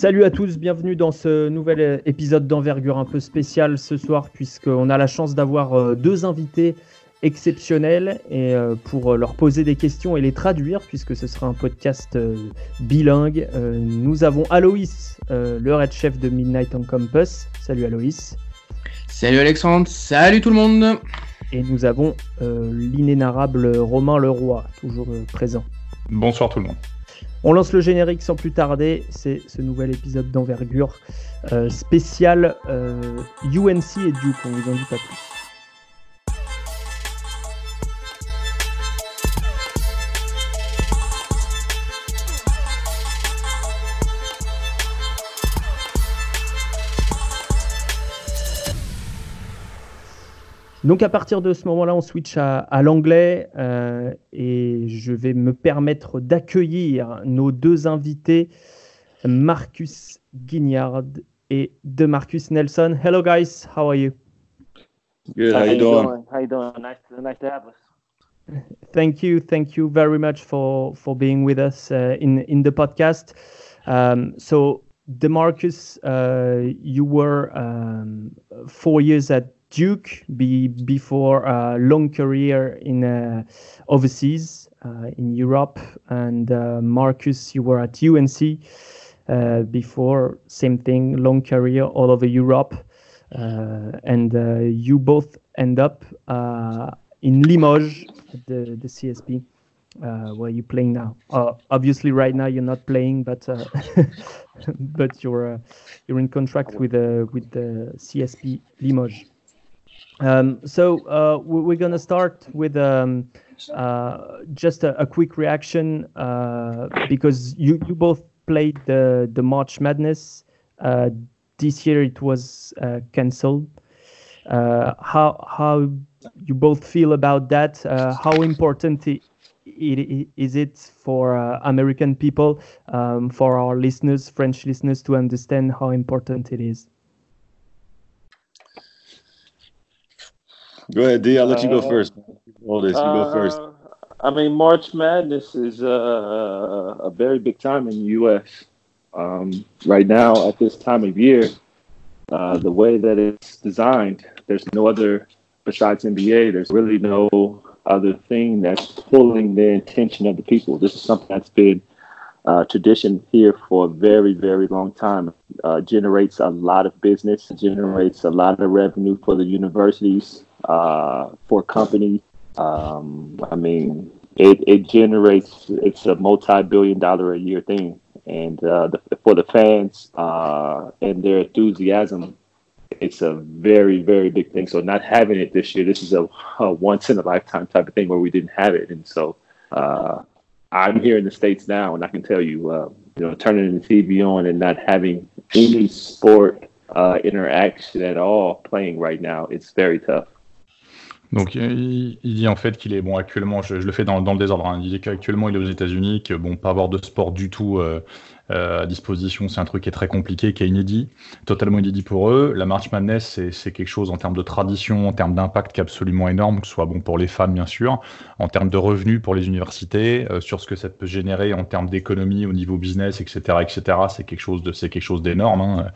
Salut à tous, bienvenue dans ce nouvel épisode d'envergure un peu spécial ce soir puisqu'on a la chance d'avoir euh, deux invités exceptionnels et euh, pour leur poser des questions et les traduire puisque ce sera un podcast euh, bilingue. Nous avons Aloïs, le head chef de Midnight on Campus. Salut Aloïs. Salut Alexandre, salut tout le monde. Et nous avons l'inénarrable Romain Leroy, toujours présent. Bonsoir tout le monde. On lance le générique sans plus tarder. C'est ce nouvel épisode d'envergure euh, spécial UNC euh, et Duke. On vous en dit pas plus. Donc à partir de ce moment-là, on switch à, l'anglais euh, et je vais me permettre d'accueillir nos deux invités, Marcus Guignard et de Marcus Nelson. Hello guys, how are you? Good. How, how you doing? doing? How you doing? Nice to, nice to have us. Thank you, thank you very much for for being with us uh, in in the podcast. Um, so, Demarcus, uh, you were um, four years at Duke be, before a long career in uh, overseas uh, in Europe, and uh, Marcus, you were at UNC uh, before, same thing, long career all over Europe, uh, and uh, you both end up in Limoges, the the CSP. where you playing now? obviously, right now you're not playing, but but you're you're in contract with with the CSP Limoges. Um, so uh, we're going to start with um, uh, just a, a, quick reaction uh, because you, you both played the, the March Madness. Uh, this year it was uh, cancelled. Uh, how how you both feel about that? how important it, it, is it for American people, um, for our listeners, French listeners, to understand how important it is? Go ahead, D. I'll let you go uh, first. Hold this. You go uh, first. I mean, March Madness is uh, a very big time in the U.S. Um, right now, at this time of year, uh, the way that it's designed, there's no other besides NBA. There's really no other thing that's pulling the attention of the people. This is something that's been uh, tradition here for a very, very long time. Uh, generates a lot of business, generates a lot of revenue for the universities, uh, for companies. Um, I mean, it, it generates, it's a multi billion dollar a year thing. And uh, the, for the fans uh, and their enthusiasm, it's a very, very big thing. So, not having it this year, this is a, a once in a lifetime type of thing where we didn't have it. And so, uh, I'm here in the States now, and I can tell you, uh, you know, turning the TV on and not having any sport uh, interaction at all playing right now, it's very tough. Donc il, dit en fait qu'il est bon actuellement, je, le fais dans, le désordre, hein, il dit qu'actuellement il est aux États-Unis, que bon pas avoir de sport du tout euh, à disposition, c'est un truc qui est très compliqué, qui est inédit, totalement inédit pour eux. La March Madness, c'est quelque chose en termes de tradition, en termes d'impact qui est absolument énorme, que ce soit bon pour les femmes bien sûr, en termes de revenus pour les universités, euh, sur ce que ça peut générer en termes d'économie au niveau business, etc., etc. C'est quelque chose de, c'est quelque chose d'énorme. Hein.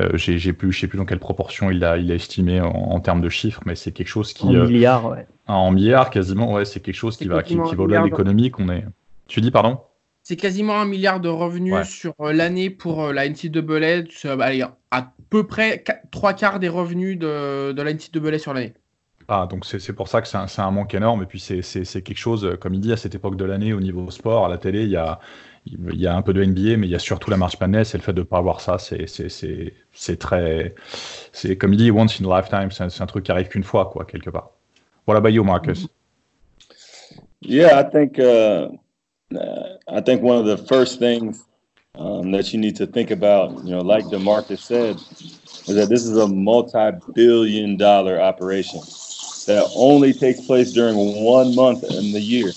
Euh, j'ai plus, je sais plus dans quelle proportion il a, il a estimé en, termes de chiffres, mais c'est quelque chose qui en milliards, ouais. En milliards quasiment, ouais, c'est quelque chose qui va, qui, qui va au-delà de l'économie qu'on est. Tu dis pardon? C'est quasiment un milliard de revenus sur euh, l'année pour euh, la NCAA. Allez, à peu près trois quarts des revenus de, de la NCAA sur l'année. Ah, donc c'est pour ça que c'est un, un, manque énorme. Et puis c'est quelque chose, euh, comme il dit, à cette époque de l'année, au niveau sport, à la télé, il y a, il y a un peu de NBA, mais il y a surtout la March Madness. Et le fait de ne pas avoir ça, c'est très. C'est comme il dit, once in a lifetime, c'est un, truc qui arrive qu'une fois, quoi, quelque part. Voilà, bah, you, Marcus. Yeah, I think. Uh, I think one of the first things um, that you need to think about, you know, like DeMarcus said, is that this is a multi-billion dollar operation that only takes place during one month in the year.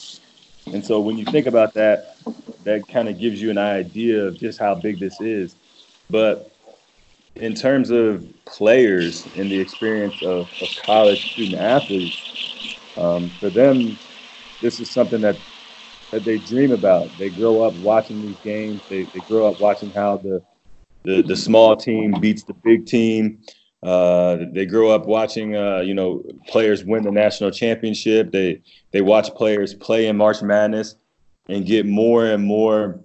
And so when you think about that, that kind of gives you an idea of just how big this is. But in terms of players and the experience of, of college student athletes, um, for them, this is something that that they dream about. They grow up watching these games. They, they grow up watching how the the the small team beats the big team. Uh, they grow up watching, uh, you know, players win the national championship. They they watch players play in March Madness and get more and more,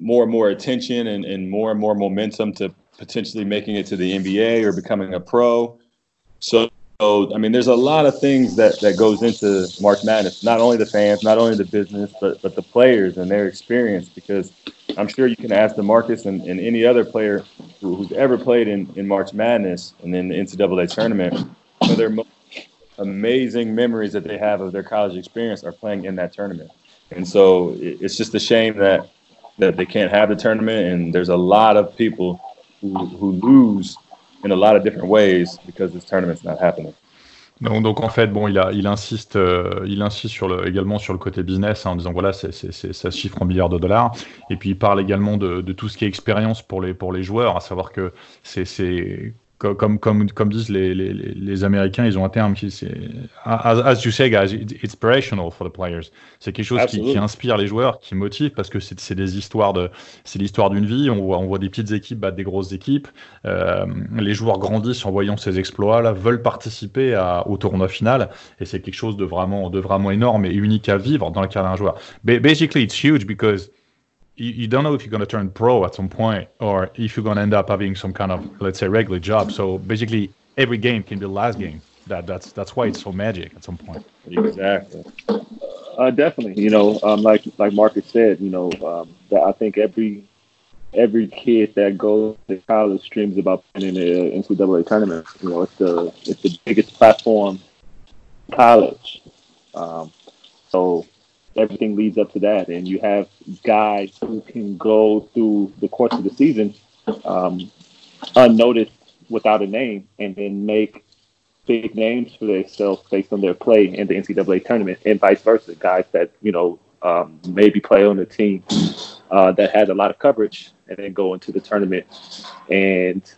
more and more attention and, and more and more momentum to potentially making it to the NBA or becoming a pro. So so I mean, there's a lot of things that that goes into March Madness. Not only the fans, not only the business, but but the players and their experience. Because I'm sure you can ask DeMarcus and, and any other player who, who's ever played in, in March Madness and in the NCAA tournament, their most amazing memories that they have of their college experience are playing in that tournament. And so it's just a shame that that they can't have the tournament. And there's a lot of people who, who lose in a lot of different ways because this tournament's not happening. Donc, en fait, bon, il, insiste, euh, il insiste le, également sur le côté business hein, en disant voilà, ça se chiffre en milliards de dollars. Et puis il parle également de, tout ce qui est expérience pour les, joueurs, à savoir que c'est comme, comme, comme disent les, les, les, Américains, ils ont un terme qui c'est as, as, you say, guys, it's inspirational for the players. C'est quelque chose qui, qui, inspire les joueurs, qui motive parce que c'est des histoires de, c'est l'histoire d'une vie. On voit, on voit des petites équipes battre des grosses équipes. Euh, les joueurs grandissent en voyant ces exploits-là, veulent participer à, au tournoi final, et c'est quelque chose de vraiment, de vraiment énorme et unique à vivre dans le cas d'un joueur. Basically, it's huge because you, you don't know if you're going to turn pro at some point or if you're going to end up having some kind of let's say regular job. So basically every game can be the last game. That that's that's why it's so magic at some point. Exactly. Uh, definitely you know um, like like marcus said you know um, that i think every every kid that goes to college dreams about playing in the ncaa tournament. You know it's the it's the biggest platform college. Um, so everything leads up to that. And you have guys who can go through the course of the season um, unnoticed without a name and then make big names for themselves based on their play in the NCAA tournament and vice versa. Guys that, you know, um, maybe play on a team uh, that has a lot of coverage and then go into the tournament and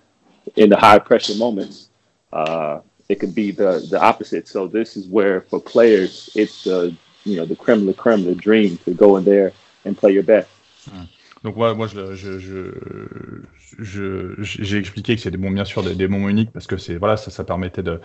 in the high pressure moments, uh, it could be the, the opposite. So this is where for players, it's the you know the creme de creme, the dream to go in there and play your best. Hmm. Donc moi, moi j'ai expliqué que c'était bon, bien sûr des, des, moments uniques parce que c'est voilà, ça, permettait de,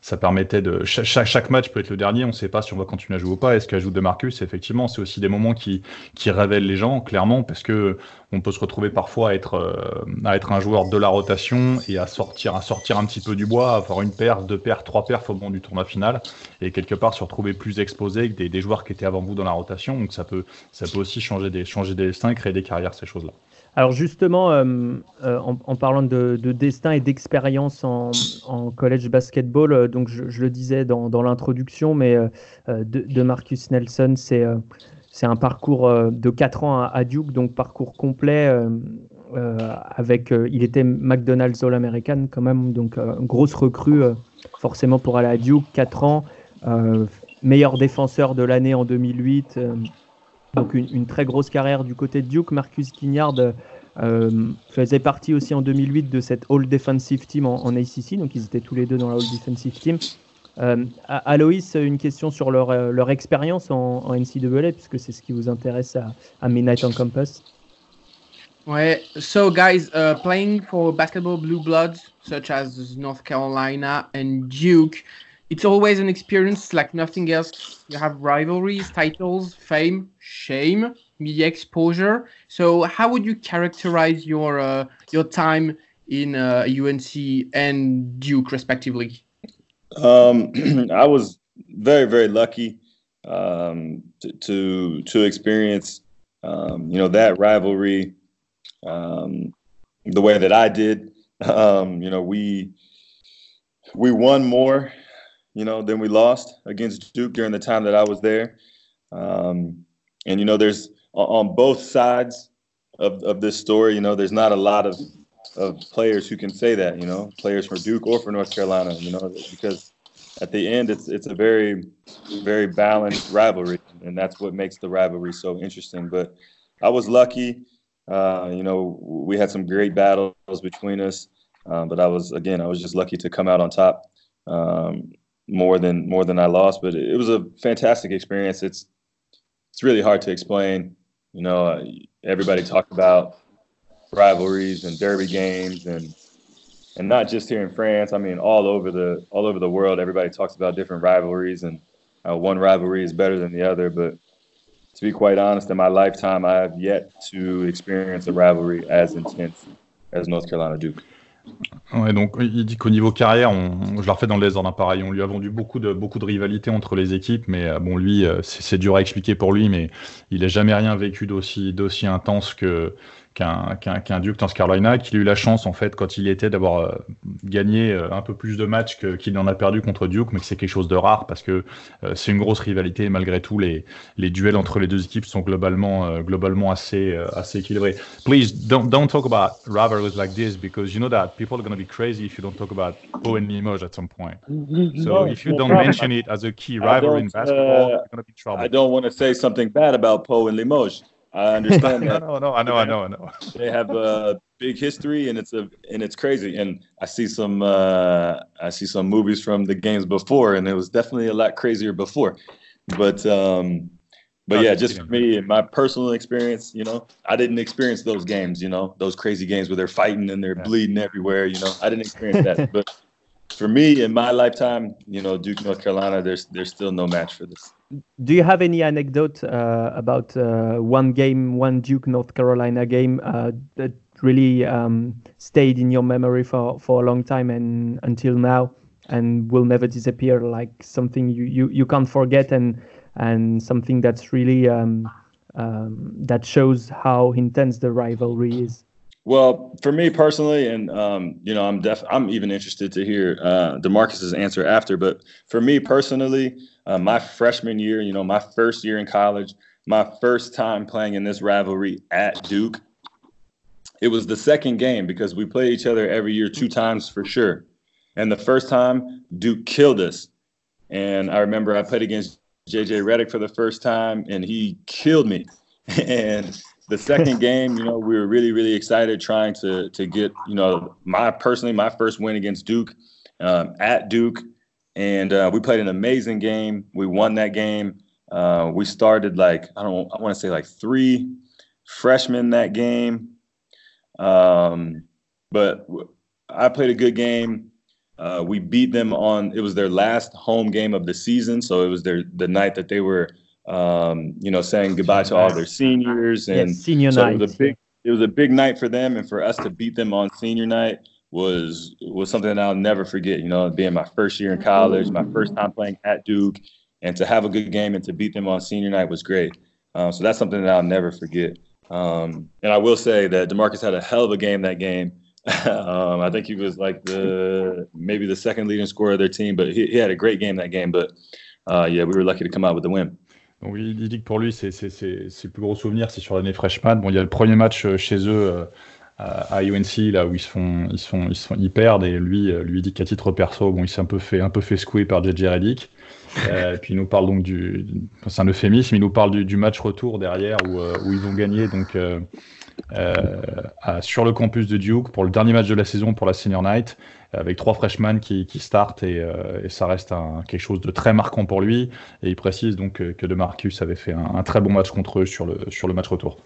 ça permettait de chaque, match peut être le dernier. On ne sait pas si on va continuer à jouer ou pas. Est-ce qu'ajoute de Marcus Effectivement, c'est aussi des moments qui, révèlent les gens clairement parce que on peut se retrouver parfois à être, euh, à être un joueur de la rotation et à sortir, à sortir un petit peu du bois, avoir une paire, deux paires, trois paires au moment du tournoi final et quelque part se retrouver plus exposé que des, des, joueurs qui étaient avant vous dans la rotation. Donc ça peut, ça peut aussi changer des, changer des destins, créer des carrières ces choses-là. Alors justement, euh, euh, en, parlant de, destin et d'expérience en, college basketball, euh, donc je, le disais dans, l'introduction, mais de, Marcus Nelson, c'est c'est un parcours de 4 ans à, Duke, donc parcours complet. avec, il était McDonald's All-American quand même, donc grosse recrue forcément pour aller à Duke, 4 ans, meilleur défenseur de l'année en 2008, donc une, très grosse carrière du côté de Duke. Marcus Quignard euh, faisait partie aussi en 2008 de cette All Defensive Team en, ACC, donc ils étaient tous les deux dans la All Defensive Team. Euh, Aloïs, une question sur leur, euh, leur expérience en, en, NCAA, puisque c'est ce qui vous intéresse à, à Midnight on Campus. Ouais, so guys, uh, playing for basketball blue bloods such as North Carolina and Duke, it's always an experience like nothing else. You have rivalries, titles, fame, shame, media exposure. So, how would you characterize your uh, your time in uh, UNC and Duke, respectively? Um, I was very, very lucky um, to, to, to experience, um, you know, that rivalry um, the way that I did. Um, you know, we we won more you know, then we lost against Duke during the time that I was there. Um, and you know, there's on both sides of, of this story. You know, there's not a lot of of players who can say that. You know, players for Duke or for North Carolina. You know, because at the end, it's it's a very very balanced rivalry, and that's what makes the rivalry so interesting. But I was lucky. Uh, you know, we had some great battles between us, um, but I was again, I was just lucky to come out on top. Um, more than more than I lost. But it was a fantastic experience. It's it's really hard to explain. You know, uh, everybody talked about rivalries and derby games and and not just here in France. I mean, all over the all over the world, everybody talks about different rivalries, and one rivalry is better than the other. But to be quite honest, in my lifetime, I have yet to experience a rivalry as intense as North Carolina Duke. Ouais, donc il dit qu'au niveau carrière, on, je la refais dans les ordres pareil, on lui a vendu beaucoup de, beaucoup de rivalité entre les équipes, mais euh, bon, lui, euh, c'est dur à expliquer pour lui, mais il n'a jamais rien vécu d'aussi intense que, qu'un Duke North Carolina, qu'il a eu la chance en fait quand il était d'avoir euh, gagné euh, un peu plus de matchs qu'il en a perdu contre Duke, mais que c'est quelque chose de rare parce que euh, c'est une grosse rivalité. Malgré tout, les, les duels entre les deux équipes sont globalement globalement assez assez équilibrés. Please don't don't talk about rivalries like this because you know that people are going to be crazy if you don't talk about Poe and Limoges at some point. So if you don't mention it as a key rivalry in basketball, uh, you're going to be trouble. I don't want to say something bad about Poe and Limoges. I understand that. no, no, I know, I know, I know. they have a big history, and it's a and it's crazy. And I see some uh, I see some movies from the games before, and it was definitely a lot crazier before. But um, but yeah, just for me and my personal experience, you know, I didn't experience those games. You know, those crazy games where they're fighting and they're bleeding everywhere. You know, I didn't experience that, but for me in my lifetime, you know, Duke, North Carolina, there's there's still no match for this. Do you have any anecdote uh, about uh, one game, one Duke, North Carolina game uh, that really um, stayed in your memory for, for a long time and until now, and will never disappear? Like something you, you, you can't forget, and and something that's really um, um, that shows how intense the rivalry is. Well, for me personally, and um, you know, I'm def I'm even interested to hear uh, Demarcus's answer after. But for me personally, uh, my freshman year, you know, my first year in college, my first time playing in this rivalry at Duke, it was the second game because we play each other every year two times for sure. And the first time, Duke killed us. And I remember I played against JJ Redick for the first time, and he killed me. and the second game, you know, we were really, really excited trying to to get, you know, my personally my first win against Duke um, at Duke, and uh, we played an amazing game. We won that game. Uh, we started like I don't I want to say like three freshmen that game, um, but I played a good game. Uh, we beat them on it was their last home game of the season, so it was their the night that they were um, you know, saying goodbye to all their seniors and yes, senior so night. It was a big, it was a big night for them, and for us to beat them on senior night was was something that I'll never forget. You know, being my first year in college, my first time playing at Duke, and to have a good game and to beat them on senior night was great. Um, so that's something that I'll never forget. Um, and I will say that Demarcus had a hell of a game that game. um, I think he was like the maybe the second leading scorer of their team, but he, he had a great game that game. But uh, yeah, we were lucky to come out with the win. Donc il dit que pour lui, c'est ses plus gros souvenirs, c'est sur l'année freshman. Bon, il y a le premier match euh, chez eux euh, à UNC là où ils se font, ils font, ils, sont, ils perdent et lui, euh, lui dit qu'à titre perso, bon, il s'est un peu fait, un peu fait secouer par JJ Redick. et puis il nous parle donc du, c'est un euphémisme, il nous parle du, du match retour derrière où, où ils ont gagné donc sur le campus de Duke pour le dernier match de la saison pour la senior night avec trois freshmen qui, qui startent et, euh, et ça reste un, quelque chose de très marquant pour lui. Et il précise donc que, que Demarcus avait fait un, un, très bon match contre eux sur le, sur le match retour.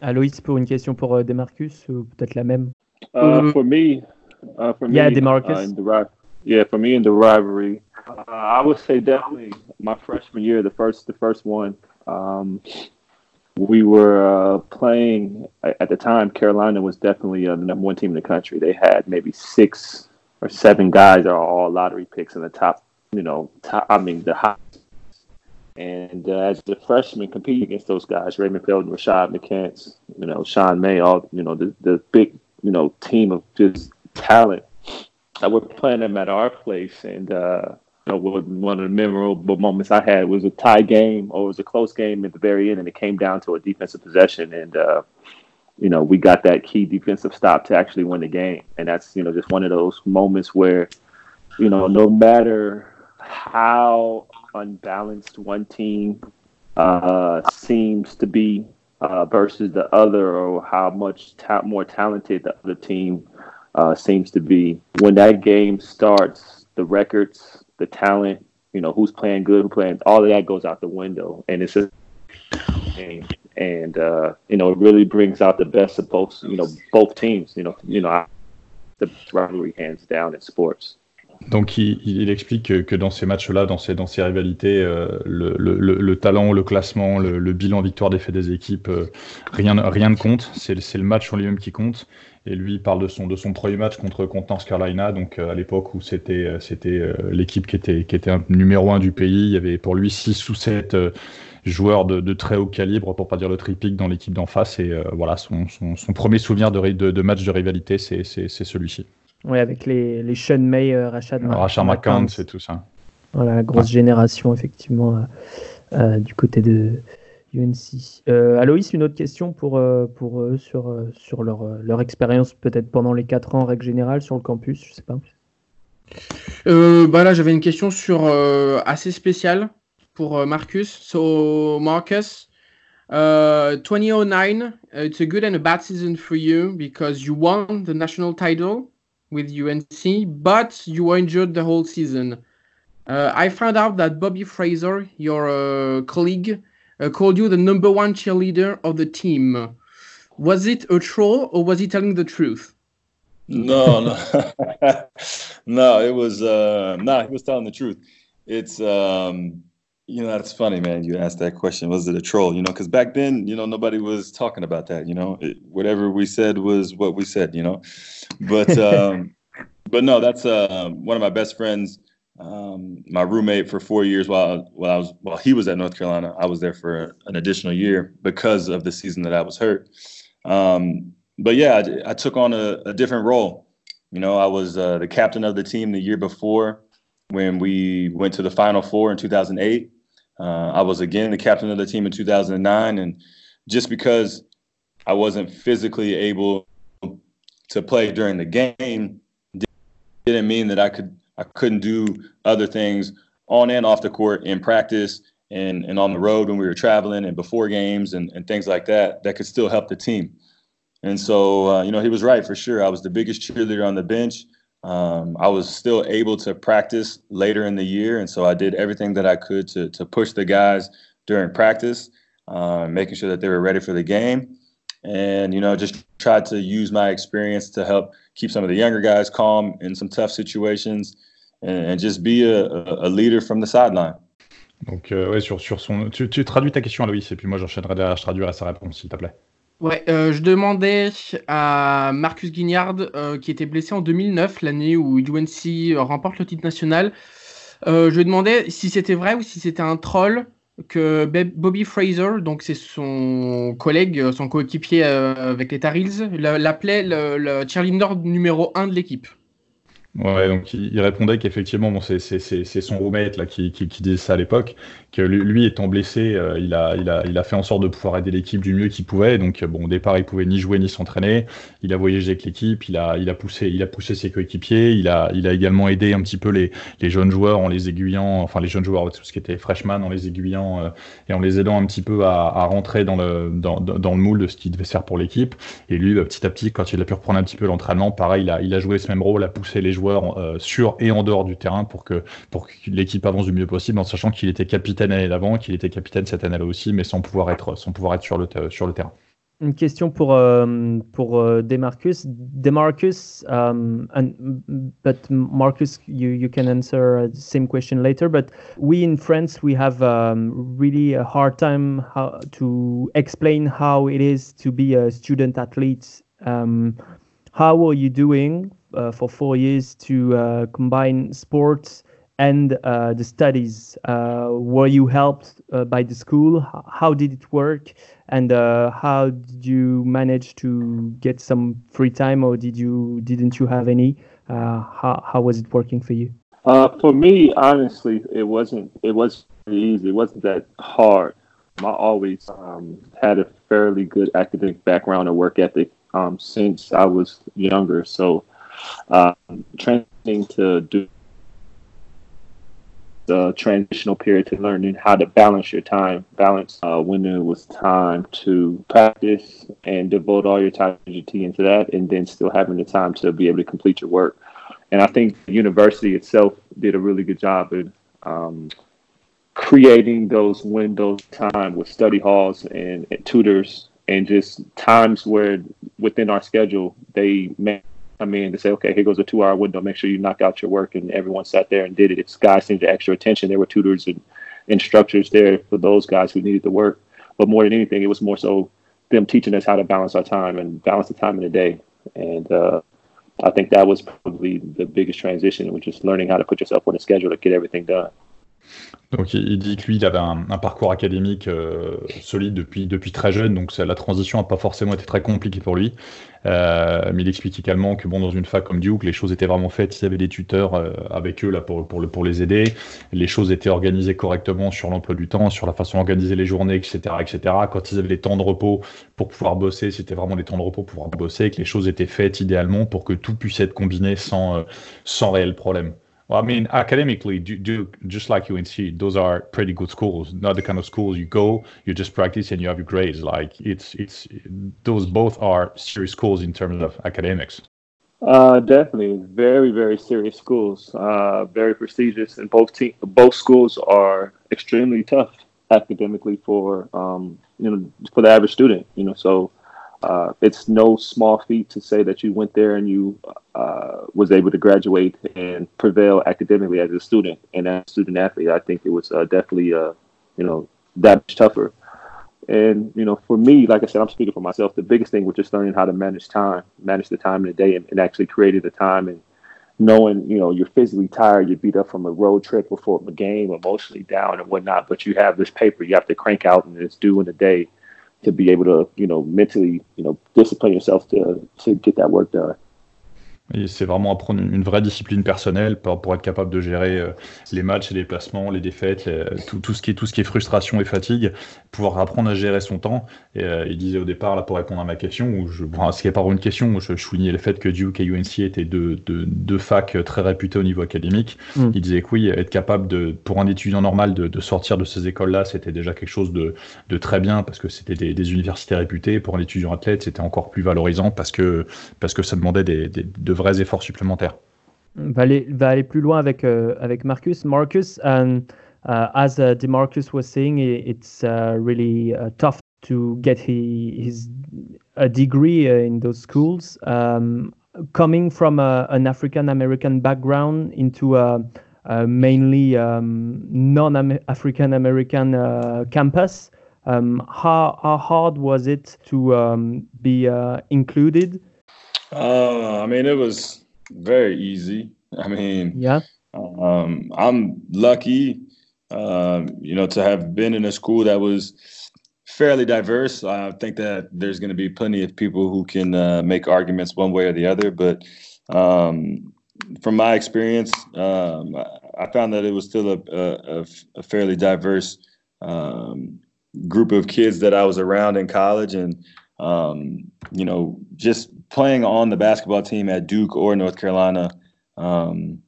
Aloïs, pour une question pour euh, Demarcus, ou peut-être la même? Uh, For me, uh, for yeah, me, Demarcus. Uh, the, yeah, for me in the rivalry, uh, I would say definitely my freshman year, the first, the first one. Um, we were uh, playing at the time. Carolina was definitely uh, the number one team in the country. They had maybe six or seven guys that are all lottery picks in the top, you know, top, I mean, the high. And uh, as the freshman competing against those guys, Raymond Felton, Rashad McCants, you know, Sean May, all, you know, the, the big, you know, team of just talent. I we're playing them at our place. And, uh, know, one of the memorable moments I had was a tie game or it was a close game at the very end, and it came down to a defensive possession. And, uh, you know, we got that key defensive stop to actually win the game. And that's, you know, just one of those moments where, you know, no matter how unbalanced one team uh, seems to be uh, versus the other, or how much ta- more talented the other team uh, seems to be, when that game starts, the records, the talent, you know, who's playing good, who playing, all of that goes out the window. And it's a game and uh, you know it really brings out the best of both you know both teams. You know, you know the rivalry hands down in sports. Donc il, il explique que, que, dans ces matchs-là, dans ces, dans ces rivalités, euh, le, le, le, talent, le classement, le, bilan victoire défaite des équipes, euh, rien, rien ne compte. C'est le match en lui-même qui compte. Et lui il parle de son, de son premier match contre, contre North Carolina, donc euh, à l'époque où c'était c'était l'équipe qui était, qui était un numéro un du pays. Il y avait pour lui 6 ou 7 joueur de, de, très haut calibre, pour pas dire le tripic, dans l'équipe d'en face. Et euh, voilà, son, son, son, premier souvenir de, de, de match de rivalité, c'est celui-ci. Oui, avec les, les Sean May, euh, Rashad, Rashad McCann, c'est tout ça. Voilà, grosse génération, effectivement, euh, euh, du côté de UNC. Euh, Aloïs, une autre question pour, pour eux sur, sur leur, leur expérience, peut-être pendant les 4 ans en règle générale, sur le campus, je sais pas. Euh, bah là, j'avais une question sur assez spéciale pour Marcus. So, Marcus, uh, 2009, uh, it's a good and a bad season for you because you won the national title with UNC, but you were injured the whole season. Uh, I found out that Bobby Fraser, your uh, colleague, uh, called you the number one cheerleader of the team. Was it a troll or was he telling the truth? No, no, no. It was uh, no. He was telling the truth. It's um, you know, that's funny, man. You asked that question. Was it a troll? You know, because back then, you know, nobody was talking about that. You know, it, whatever we said was what we said. You know, but um, but no, that's uh, one of my best friends, um, my roommate for four years while while I was while he was at North Carolina. I was there for an additional year because of the season that I was hurt. Um, but yeah, I, I took on a, a, different role. You know, I was uh, the captain of the team the year before when we went to the Final Four in 2008. Uh, I was again the captain of the team in 2009, and just because I wasn't physically able to play during the game didn't mean that I could I couldn't do other things on and off the court in practice and, and on the road when we were traveling and before games and, and things like that that could still help the team. And so, uh, you know, he was right for sure. I was the biggest cheerleader on the bench. Um, I was still able to practice later in the year, and so I did everything that I could to to push the guys during practice, uh, making sure that they were ready for the game, and you know just tried to use my experience to help keep some of the younger guys calm in some tough situations, and, and just be a, a, leader from the sideline. Donc euh, ouais sur sur son tu, tu traduis ta question à Louis et puis moi j'enchaînerai derrière je traduirai sa réponse s'il te plaît. Ouais, euh, je demandais à Marcus Guignard, euh, qui était blessé en 2009, l'année où UNC remporte le titre national. Euh, je lui demandais si c'était vrai ou si c'était un troll que Bobby Fraser, donc c'est son collègue, son coéquipier avec les Tar Heels, l'appelait le, le cheerleader numéro 1 de l'équipe. Ouais, donc il, répondait qu'effectivement, bon, c'est son roommate là, qui, qui, qui disait ça à l'époque, que lui, étant blessé, euh, il, a, il, a, il a fait en sorte de pouvoir aider l'équipe du mieux qu'il pouvait. Donc, bon, au départ, il pouvait ni jouer ni s'entraîner. Il a voyagé avec l'équipe, il a, il, a poussé, il a poussé ses coéquipiers, il a, il a également aidé un petit peu les, les jeunes joueurs en les aiguillant, enfin les jeunes joueurs, tout ce qui était freshman, en les aiguillant euh, et en les aidant un petit peu à, à rentrer dans le, dans, dans le moule de ce qu'il devait faire pour l'équipe. Et lui, bah, petit à petit, quand il a pu reprendre un petit peu l'entraînement, pareil, il a, il a joué ce même rôle, a poussé les joueurs euh, sur et en dehors du terrain pour que, pour que l'équipe avance du mieux possible, en sachant qu'il était capitaine l'année d'avant, qu'il était capitaine cette année-là aussi, mais sans pouvoir être, sans pouvoir être sur, le, sur le terrain. Une question pour euh, pour euh, Demarcus. Demarcus, um, but Marcus, you you can answer the same question later. But we in France we have um, really a hard time how to explain how it is to be a student athlete. Um, how are you doing uh, for four years to uh, combine sports and uh, the studies. Uh, were you helped uh, by the school? How did it work? And uh, how did you manage to get some free time, or did you didn't you have any? how how was it working for you? for me, honestly, it wasn't. It was easy. It wasn't that hard. I always um, had a fairly good academic background and work ethic um, since I was younger. So um, training to do the transitional period to learning how to balance your time, balance uh, when it was time to practice and devote all your time energy into that, and then still having the time to be able to complete your work. And I think the university itself did a really good job in um, creating those windows time with study halls and, and tutors and just times where within our schedule they may come in to say, okay, here goes a two hour window. Make sure you knock out your work. And everyone sat there and did it. It's guys needed extra attention. There were tutors and instructors there for those guys who needed the work. But more than anything, it was more so them teaching us how to balance our time and balance the time in the day. And uh, I think that was probably the biggest transition, which is learning how to put yourself on a schedule to get everything done. Donc il dit que lui, il avait un, parcours académique euh, solide depuis, depuis très jeune, donc la transition n'a pas forcément été très compliquée pour lui. Euh, mais il explique également que bon, dans une fac comme Duke, les choses étaient vraiment faites. Il y avait des tuteurs euh, avec eux là pour, pour, le, pour les aider. Les choses étaient organisées correctement sur l'emploi du temps, sur la façon d'organiser les journées, etc., etc. Quand ils avaient les temps de repos pour pouvoir bosser, c'était vraiment des temps de repos pour pouvoir bosser, que les choses étaient faites idéalement pour que tout puisse être combiné sans réel problème. Well, I mean, academically, do, do just like UNC, those are pretty good schools. Not the kind of schools you go, you just practice and you have your grades. Like it's it's those both are serious schools in terms of academics. Uh, definitely, very very serious schools. Uh, very prestigious, and both te- both schools are extremely tough academically for um, you know for the average student. You know, so uh, it's no small feat to say that you went there and you uh, was able to graduate and prevail academically as a student and as a student athlete. I think it was uh, definitely, uh, you know, that much tougher. And you know, for me, like I said, I'm speaking for myself. The biggest thing was just learning how to manage time, manage the time in the day, and, and actually creating the time and knowing, you know, you're physically tired, you're beat up from a road trip before a game, emotionally down and whatnot, but you have this paper you have to crank out and it's due in a day to be able to, you know, mentally, you know, discipline yourself to to get that work done. C'est vraiment apprendre une, vraie discipline personnelle pour, pour être capable de gérer euh, les matchs, les déplacements, les défaites, tout, tout, ce qui est, tout ce qui est frustration et fatigue, pouvoir apprendre à gérer son temps. Et, euh, il disait au départ, là, pour répondre à ma question, où je, bon, ce qui n'est pas une question, où je, je soulignais le fait que Duke et UNC étaient deux, deux, facs très réputés au niveau académique. Mm. Il disait que oui, être capable, de, pour un étudiant normal, de, de sortir de ces écoles-là, c'était déjà quelque chose de, de, très bien parce que c'était des, des, universités réputées. Pour un étudiant athlète, c'était encore plus valorisant parce que, parce que ça demandait des, des de vrais efforts supplémentaires. Va aller, va aller plus loin avec, euh, avec Marcus. Marcus, um, uh, as uh, Demarcus was saying, it's uh, really uh, tough to get he, his a degree in those schools. Um, coming from an African American background into a, mainly um, non-African American uh, campus, how, how hard was it to be included? Uh, I mean, it was very easy. I mean, yeah. Um, I'm lucky, um, you know, to have been in a school that was fairly diverse. I think that there's going to be plenty of people who can uh, make arguments one way or the other. But um, from my experience, um, I found that it was still a, a, a fairly diverse um, group of kids that I was around in college, and um, you know, just playing on the basketball team at Duke or North Carolina, um,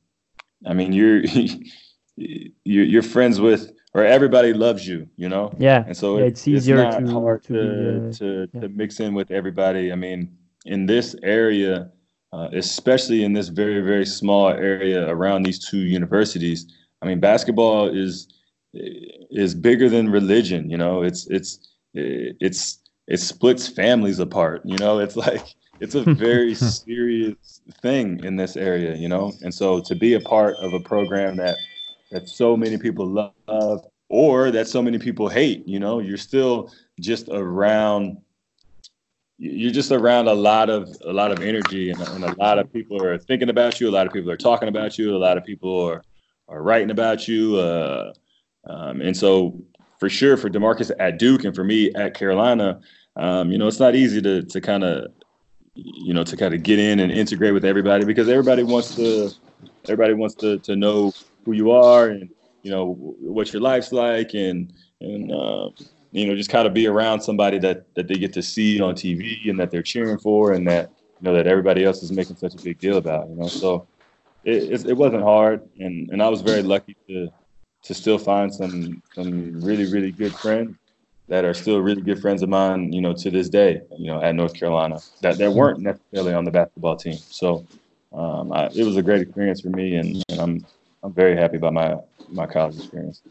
I mean, you're you're, you're friends with or everybody loves you, you know. Yeah. And so yeah, it's, it's easier not to, hard to to, be, uh, to, yeah. to mix in with everybody. I mean, in this area, uh, especially in this very very small area around these two universities, I mean, basketball is is bigger than religion. You know, it's it's it's it splits families apart. You know, it's like it's a very serious thing in this area. You know, and so to be a part of a program that that so many people love or that so many people hate, you know, you're still just around you're just around a lot of a lot of energy and, and, a lot of people are thinking about you a lot of people are talking about you a lot of people are are writing about you uh, um, and so for sure for demarcus at duke and for me at carolina um, you know, it's not easy to to kind of you know to kind of get in and integrate with everybody because everybody wants to everybody wants to to know who you are and you know what your life's like and and uh, you know just kind of be around somebody that that they get to see on TV and that they're cheering for and that you know that everybody else is making such a big deal about you know? So it, it, it wasn't hard and and I was very lucky to to still find some some really really good friends that are still really good friends of mine, you know, to this day, you know, at North Carolina that, that weren't necessarily on the basketball team. So um, I, it was a great experience for me, and, and, I'm I'm very happy about my my college experience.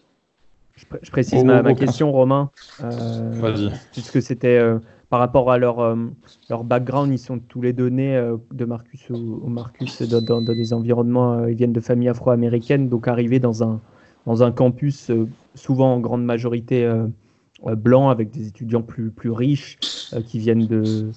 je, précise ma, ma question, Romain. Vas-y. Puisque c'était par rapport à leur, leur background, ils sont tous les donnés de Marcus ou, Marcus dans, des environnements, ils viennent de familles afro-américaines, donc arriver dans un, dans un campus souvent en grande majorité blanc avec des étudiants plus, plus riches qui viennent de,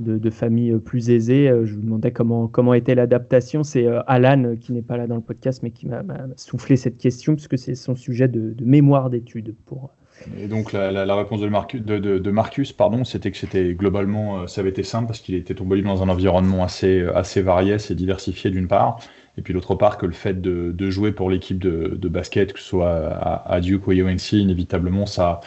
de, familles plus aisées. Je vous demandais comment, comment était l'adaptation. C'est Alan, qui n'est pas là dans le podcast, mais qui m'a soufflé cette question, puisque c'est son sujet de, mémoire d'études. Pour... Et donc la, réponse de Marcus, de, Marcus pardon, c'était que c'était globalement, ça avait été simple parce qu'il était tombé dans un environnement assez, assez varié, assez diversifié d'une part, et puis d'autre part que le fait de, jouer pour l'équipe de, basket, que ce soit à, Duke ou à UNC, inévitablement ça,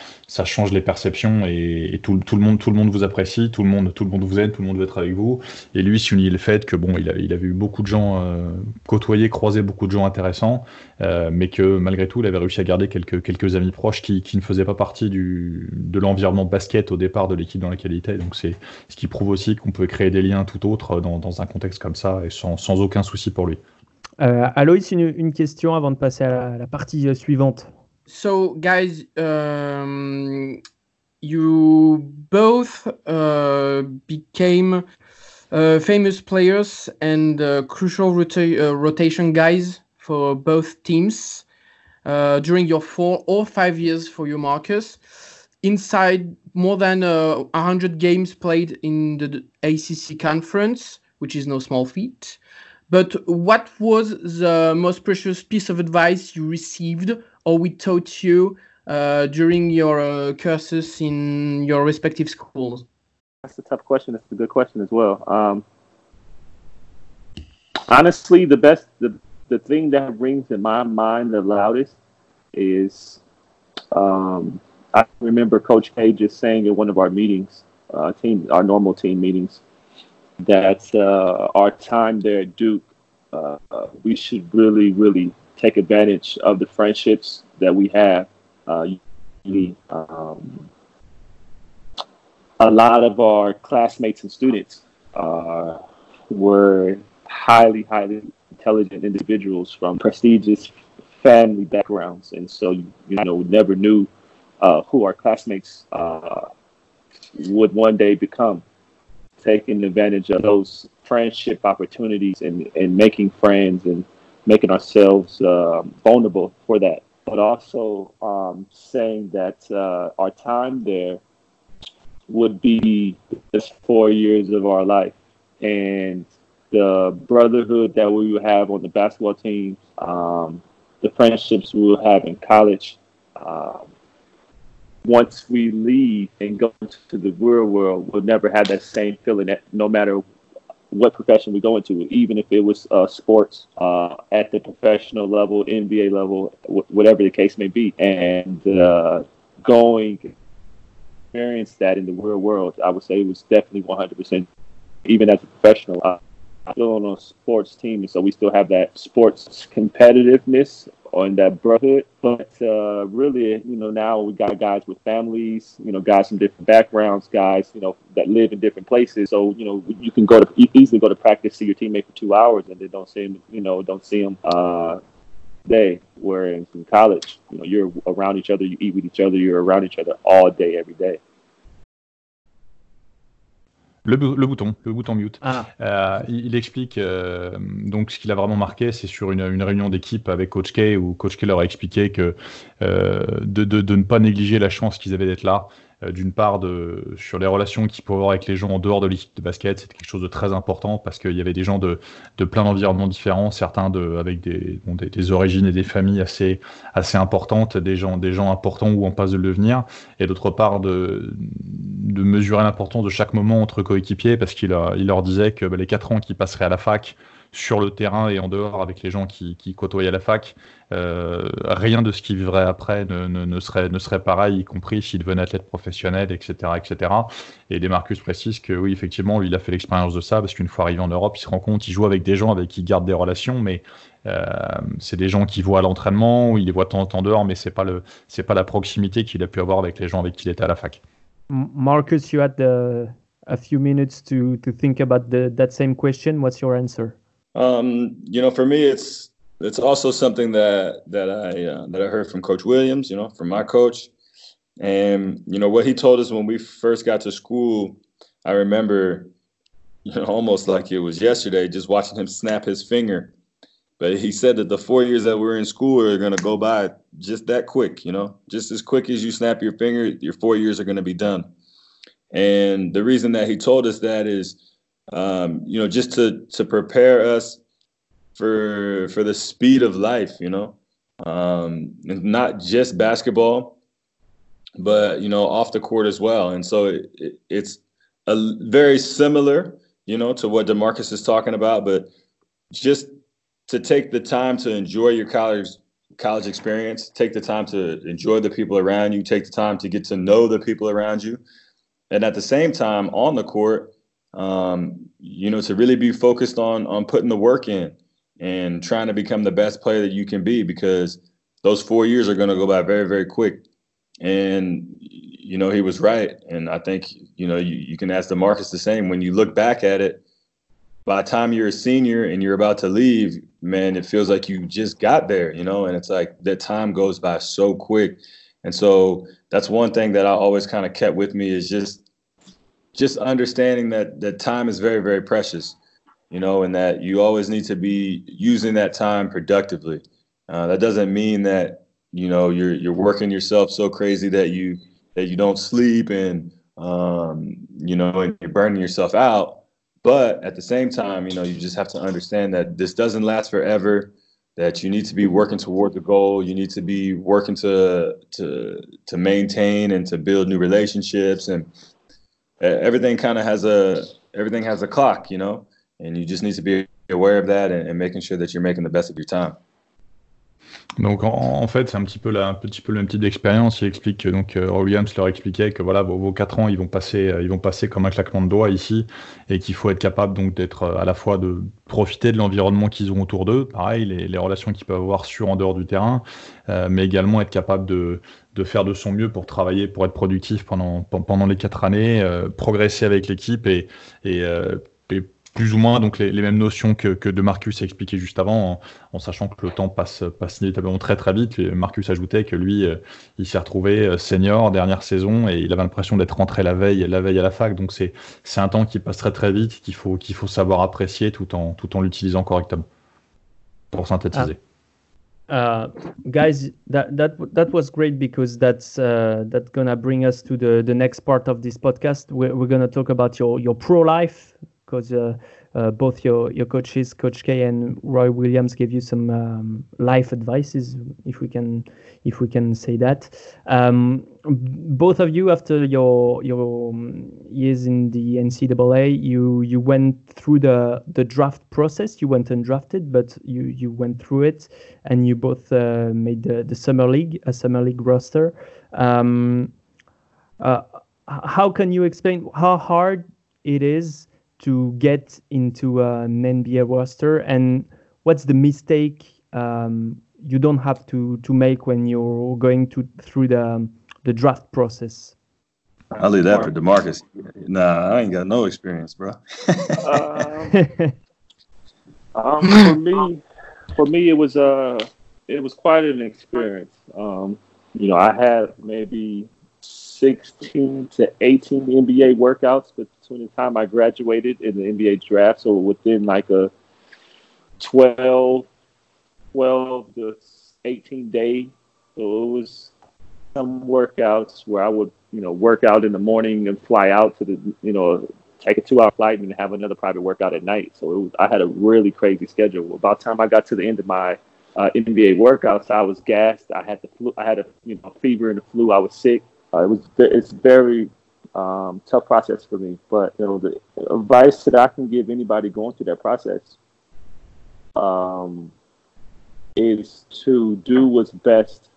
change les perceptions et, tout, le monde, vous apprécie, tout le monde, vous aide, tout le monde veut être avec vous. Et lui s'unit le fait que bon, il, a, il avait eu beaucoup de gens euh, côtoyer, croiser beaucoup de gens intéressants, euh, mais que malgré tout, il avait réussi à garder quelques, amis proches qui, ne faisaient pas partie de l'environnement basket au départ de l'équipe dans laquelle il était. Donc c'est ce qui prouve aussi qu'on peut créer des liens tout autres dans, un contexte comme ça et sans aucun souci pour lui. Euh, Aloïs, une, question avant de passer à la, partie euh, suivante. So, guys, um, you both uh, became uh, famous players and uh, crucial uh, rotation guys for both teams uh, during your four or five years for you, Marcus. Inside more than uh, 100 games played in the ACC conference, which is no small feat. But what was the most precious piece of advice you received or we taught you uh, during your uh, courses in your respective schools? That's a tough question. That's a good question as well. Um, honestly, the best, the, the thing that rings in my mind the loudest is um, I remember Coach K just saying in one of our meetings, uh, team, our normal team meetings, that uh, our time there at Duke, uh, we should really, really take advantage of the friendships that we have. Uh, um, a lot of our classmates and students were highly, highly intelligent individuals from prestigious family backgrounds, and so you know we never knew uh, who our classmates uh, would one day become taking advantage of those friendship opportunities and, and making friends and making ourselves uh, vulnerable for that. But also um, saying that uh, our time there would be just four years of our life. And the brotherhood that we would have on the basketball team, um, the friendships we will have in college, um, once we leave and go into the real world, we'll never have that same feeling that no matter what profession we go into, even if it was uh, sports uh, at the professional level, NBA level, w- whatever the case may be, and uh, going experience that in the real world, I would say it was definitely 100%. Even as a professional, uh, still on a sports team, and so we still have that sports competitiveness on that brotherhood. But uh, really, you know, now we got guys with families, you know, guys from different backgrounds, guys, you know, that live in different places. So, you know, you can go to easily go to practice, see your teammate for two hours, and then don't see him, you know, don't see him uh, day. Whereas in college, you know, you're around each other, you eat with each other, you're around each other all day, every day. Le, le, bouton, le bouton mute. Ah. Euh, il, il, explique euh, donc ce qu'il a vraiment marqué, c'est sur une, une réunion d'équipe avec Coach K où Coach K leur a expliqué que euh, de, de, de, ne pas négliger la chance qu'ils avaient d'être là, d'une part de, sur les relations qu'il peut avoir avec les gens en dehors de l'équipe de basket, c'était quelque chose de très important parce qu'il y avait des gens de, de plein d'environnements différents, certains de, avec des, bon, des, des, origines et des familles assez, assez importantes, des gens, des gens importants ou en passe de le devenir, et d'autre part de, de mesurer l'importance de chaque moment entre coéquipiers parce qu'il il leur disait que bah, les quatre ans qu'ils passeraient à la fac, sur le terrain et en dehors avec les gens qui, qui côtoyaient la fac, euh, rien de ce qu'il vivrait après ne, ne, serait, pareil, y compris s'il devenait athlète professionnel, etc., etc. Et Demarcus précise que oui, effectivement, il a fait l'expérience de ça parce qu'une fois arrivé en Europe, il se rend compte, il joue avec des gens avec qui il garde des relations, mais euh, c'est des gens qui voient à l'entraînement il les voit temps en dehors, mais c'est pas le, c'est pas la proximité qu'il a pu avoir avec les gens avec qui il était à la fac. Marcus, you had the, a few minutes to, to think about the, that same question. What's your answer? Um, you know, for me, it's it's also something that that I uh, that I heard from Coach Williams, you know, from my coach, and you know what he told us when we first got to school. I remember, you know, almost like it was yesterday, just watching him snap his finger. But he said that the four years that we're in school are going to go by just that quick, you know, just as quick as you snap your finger, your four years are going to be done. And the reason that he told us that is, um, you know, just to to prepare us for for the speed of life, you know, um, not just basketball, but you know, off the court as well. And so it, it, it's a very similar, you know, to what DeMarcus is talking about, but just to take the time to enjoy your college college experience, take the time to enjoy the people around you, take the time to get to know the people around you, and at the same time on the court, um, you know, to really be focused on on putting the work in and trying to become the best player that you can be because those four years are going to go by very, very quick. And, you know, he was right. And I think, you know, you, you can ask DeMarcus the same. When you look back at it, by the time you're a senior and you're about to leave, man, it feels like you just got there, you know, and it's like that time goes by so quick. And so that's one thing that I always kind of kept with me is just just understanding that that time is very, very precious you know, and that you always need to be using that time productively. Uh, that doesn't mean that you know you're you're working yourself so crazy that you that you don't sleep and um, you know and you're burning yourself out. But at the same time, you know, you just have to understand that this doesn't last forever. That you need to be working toward the goal. You need to be working to to to maintain and to build new relationships, and uh, everything kind of has a everything has a clock, you know and you just need to be aware of that and, and making sure that you're making the best of your time. Donc en, fait, c'est un petit peu la, un petit peu le même type d'expérience. Il explique que donc euh, Williams leur expliquait que voilà vos, 4 ans ils vont passer euh, ils vont passer comme un claquement de doigts ici et qu'il faut être capable donc d'être euh, à la fois de profiter de l'environnement qu'ils ont autour d'eux, pareil les, relations qu'ils peuvent avoir sur en dehors du terrain, mais également être capable de, de faire de son mieux pour travailler, pour être productif pendant pendant les quatre années, progresser avec l'équipe et plus ou moins donc les, mêmes notions que, que, de Marcus a expliqué juste avant, en, sachant que le temps passe, passe inévitablement très très vite. Marcus ajoutait que lui, euh, il s'est retrouvé euh, senior dernière saison et il avait l'impression d'être rentré la veille, la veille à la fac. Donc c'est un temps qui passe très très vite, qu'il faut faut savoir apprécier tout en tout en l'utilisant correctement pour synthétiser. Uh, guys, that that that was great because that's uh, that's gonna bring us to the the next part of this podcast. We're, we're gonna talk about your your pro life, because uh, uh, both your your coaches, Coach K and Roy Williams, gave you some um, life advices, if we can if we can say that. Um, both of you, after your your years in the NCAA, you you went through the the draft process. You went undrafted, but you you went through it, and you both uh, made the, the summer league, a summer league roster. Um, uh, how can you explain how hard it is to get into an NBA roster, and what's the mistake um, you don't have to to make when you're going to through the the draft process? I'll leave that for DeMarcus. Nah, I ain't got no experience, bro. um, um, for me, for me, it was uh, it was quite an experience. Um, you know, I had maybe 16 to 18 NBA workouts between the time I graduated in the NBA draft. So within like a 12, 12 to 18 day. So it was some workouts where I would, you know, work out in the morning and fly out to the, you know, take a two hour flight and have another private workout at night. So was, I had a really crazy schedule. About time I got to the end of my uh, NBA workouts, I was gassed. I had the flu. I had a you know fever and the flu. I was sick. Uh, it was it's very um, tough process for me. But you know, the advice that I can give anybody going through that process um, is to do what's best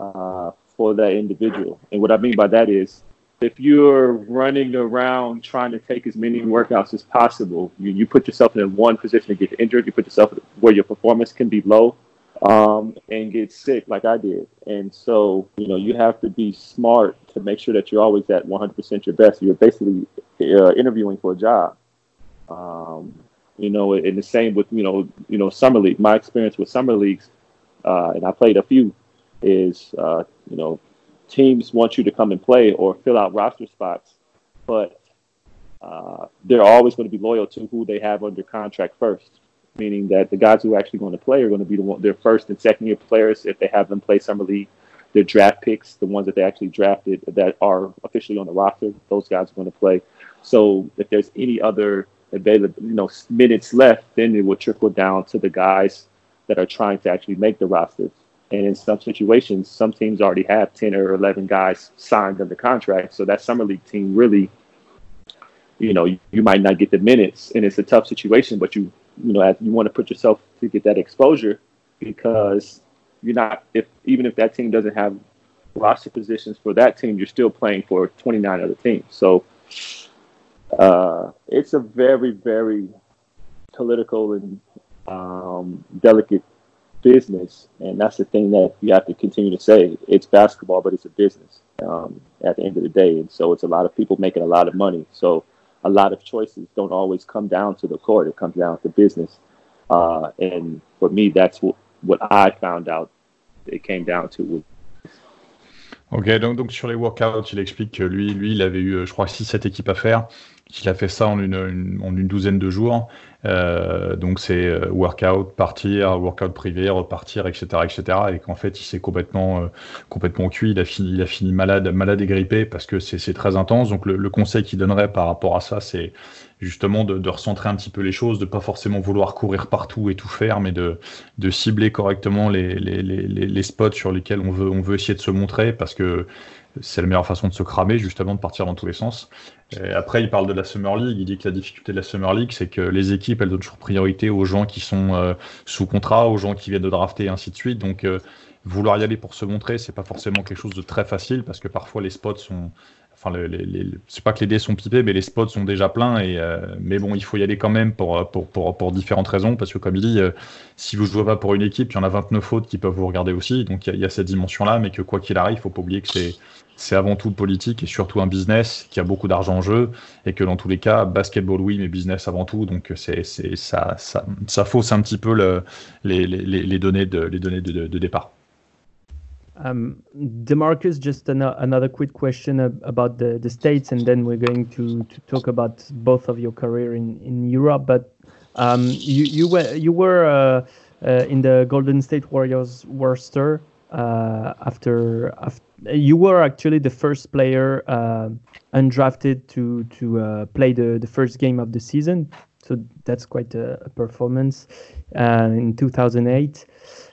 uh, for that individual. And what I mean by that is, if you're running around trying to take as many workouts as possible, you, you put yourself in one position to get injured. You put yourself where your performance can be low um, and get sick like I did. And so, you know, you have to be smart to make sure that you're always at 100% your best. You're basically uh, interviewing for a job. Um, You know, and the same with you know, you know, summer league. My experience with summer leagues, uh, and I played a few, is uh, you know, teams want you to come and play or fill out roster spots, but uh, they're always going to be loyal to who they have under contract first. Meaning that the guys who are actually going to play are going to be the one, their first and second year players if they have them play summer league. Their draft picks, the ones that they actually drafted that are officially on the roster, those guys are going to play. So if there's any other available, you know, minutes left, then it will trickle down to the guys that are trying to actually make the roster. And in some situations, some teams already have 10 or 11 guys signed under contract. So that summer league team really, you know, you, you might not get the minutes, and it's a tough situation. But you, you know, you want to put yourself to get that exposure because you're not if even if that team doesn't have roster positions for that team, you're still playing for 29 other teams. So uh, it's a very, very political and um, delicate business, and that's the thing that you have to continue to say. It's basketball, but it's a business um, at the end of the day, and so it's a lot of people making a lot of money. So a lot of choices don't always come down to the court; it comes down to business. Uh, and for me, that's what, what I found out. It came down to Ok, donc, donc sur les workouts, il explique que lui, lui, il avait eu, je crois, 6-7 équipes à faire. Il a fait ça en une, en une douzaine de jours. Euh, donc c'est euh, workout, partir, workout privé, repartir, etc., etc. Et qu'en fait, il s'est complètement, euh, complètement cuit. Il a fini, il a fini malade, malade et grippé parce que c'est très intense. Donc le, conseil qu'il donnerait par rapport à ça, c'est justement de, de, recentrer un petit peu les choses, de pas forcément vouloir courir partout et tout faire, mais de, de cibler correctement les, les, les, les spots sur lesquels on veut, on veut essayer de se montrer parce que c'est la meilleure façon de se cramer, justement, de partir dans tous les sens. Après, il parle de la Summer League. Il dit que la difficulté de la Summer League, c'est que les équipes, elles donnent toujours priorité aux gens qui sont euh, sous contrat, aux gens qui viennent de drafter, et ainsi de suite. Donc, euh, vouloir y aller pour se montrer, c'est pas forcément quelque chose de très facile parce que parfois les spots sont. Enfin, les, c'est pas que les dés sont pipés, mais les spots sont déjà pleins. Et, euh, mais bon, il faut y aller quand même pour, pour, pour, différentes raisons. Parce que, comme il dit, si vous jouez pas pour une équipe, il y en a 29 autres qui peuvent vous regarder aussi. Donc, il y, y, a cette dimension-là. Mais que quoi qu'il arrive, faut pas oublier que c'est c'est avant tout politique et surtout un business qui a beaucoup d'argent en jeu et que dans tous les cas, basketball oui, mais business avant tout. Donc c'est, ça, ça, ça, fausse un petit peu le, les, les, les, données de, les données de, de départ. Um, Demarcus, just an another quick question about the, the States, and then we're going to, to talk about both of your career in, in Europe. But um, you, you were, you were uh, uh, in the Golden State Warriors roster uh, after, after you were actually the first player uh, undrafted to to uh, play the, the first game of the season. So that's quite a, a performance uh, in 2008.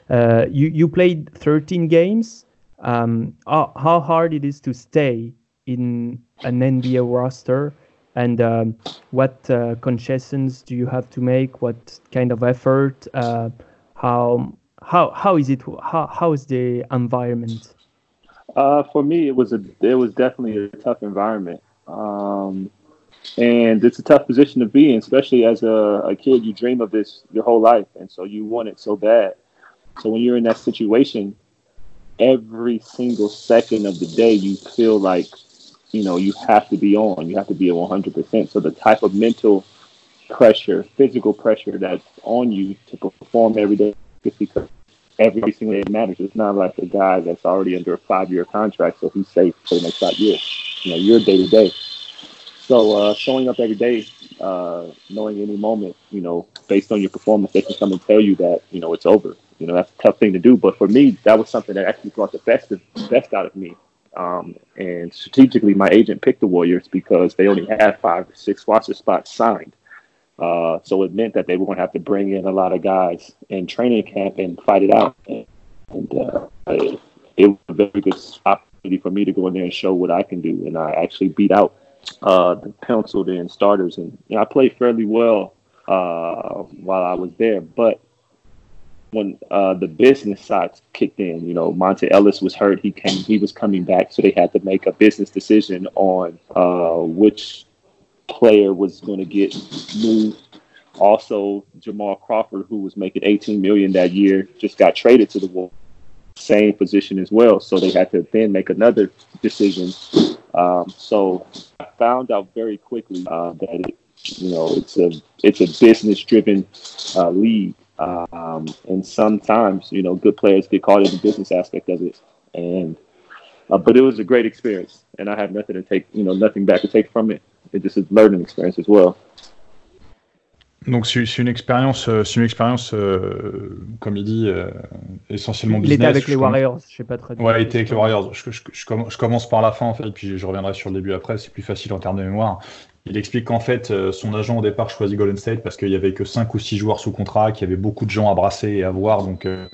Uh, you you played 13 games. Um, how, how, hard it is to stay in an NBA roster, and um, what uh, concessions do you have to make? What kind of effort? Uh, how how how is it? How how is the environment? Uh, for me, it was a it was definitely a tough environment, um, and it's a tough position to be in, especially as a, a kid. You dream of this your whole life, and so you want it so bad. So when you're in that situation, every single second of the day, you feel like you know you have to be on. You have to be at 100. percent So the type of mental pressure, physical pressure that's on you to perform every day, because every single day matters. It's not like a guy that's already under a five year contract, so he's safe for the next five years. You know, you're day to day. So uh, showing up every day, uh, knowing any moment, you know, based on your performance, they can come and tell you that you know it's over. You know, that's a tough thing to do. But for me, that was something that actually brought the best of, best out of me. Um, and strategically, my agent picked the Warriors because they only had five or six roster spots signed. Uh, so it meant that they were going to have to bring in a lot of guys in training camp and fight it out. And uh, it, it, was a very good opportunity for me to go in there and show what I can do. And I actually beat out uh, the penciled in starters. And you know, I played fairly well uh, while I was there. But when uh, the business side kicked in, you know, Monta Ellis was hurt. He came, he was coming back, so they had to make a business decision on uh, which player was going to get moved. Also, Jamal Crawford, who was making 18 million that year, just got traded to the Wolves. Same position as well, so they had to then make another decision. Um, so I found out very quickly uh, that it, you know, it's a it's a business driven uh, league, um, and sometimes you know good players get caught in the business aspect of it. And uh, but it was a great experience, and I have nothing to take, you know, nothing back to take from it. It just a learning experience as well. Donc c'est une expérience, euh, c'est une expérience, euh, comme il dit, euh, essentiellement il business. Il était avec les Warriors, je sais pas très bien. Ouais, il était avec les Warriors. Je, je, je, commence, par la fin en fait, puis je reviendrai sur le début après. C'est plus facile en termes de mémoire. Il explique qu'en fait, son agent au départ choisit Golden State parce qu'il y avait que 5 ou 6 joueurs sous contrat, qu'il y avait beaucoup de gens à brasser et à voir, donc euh,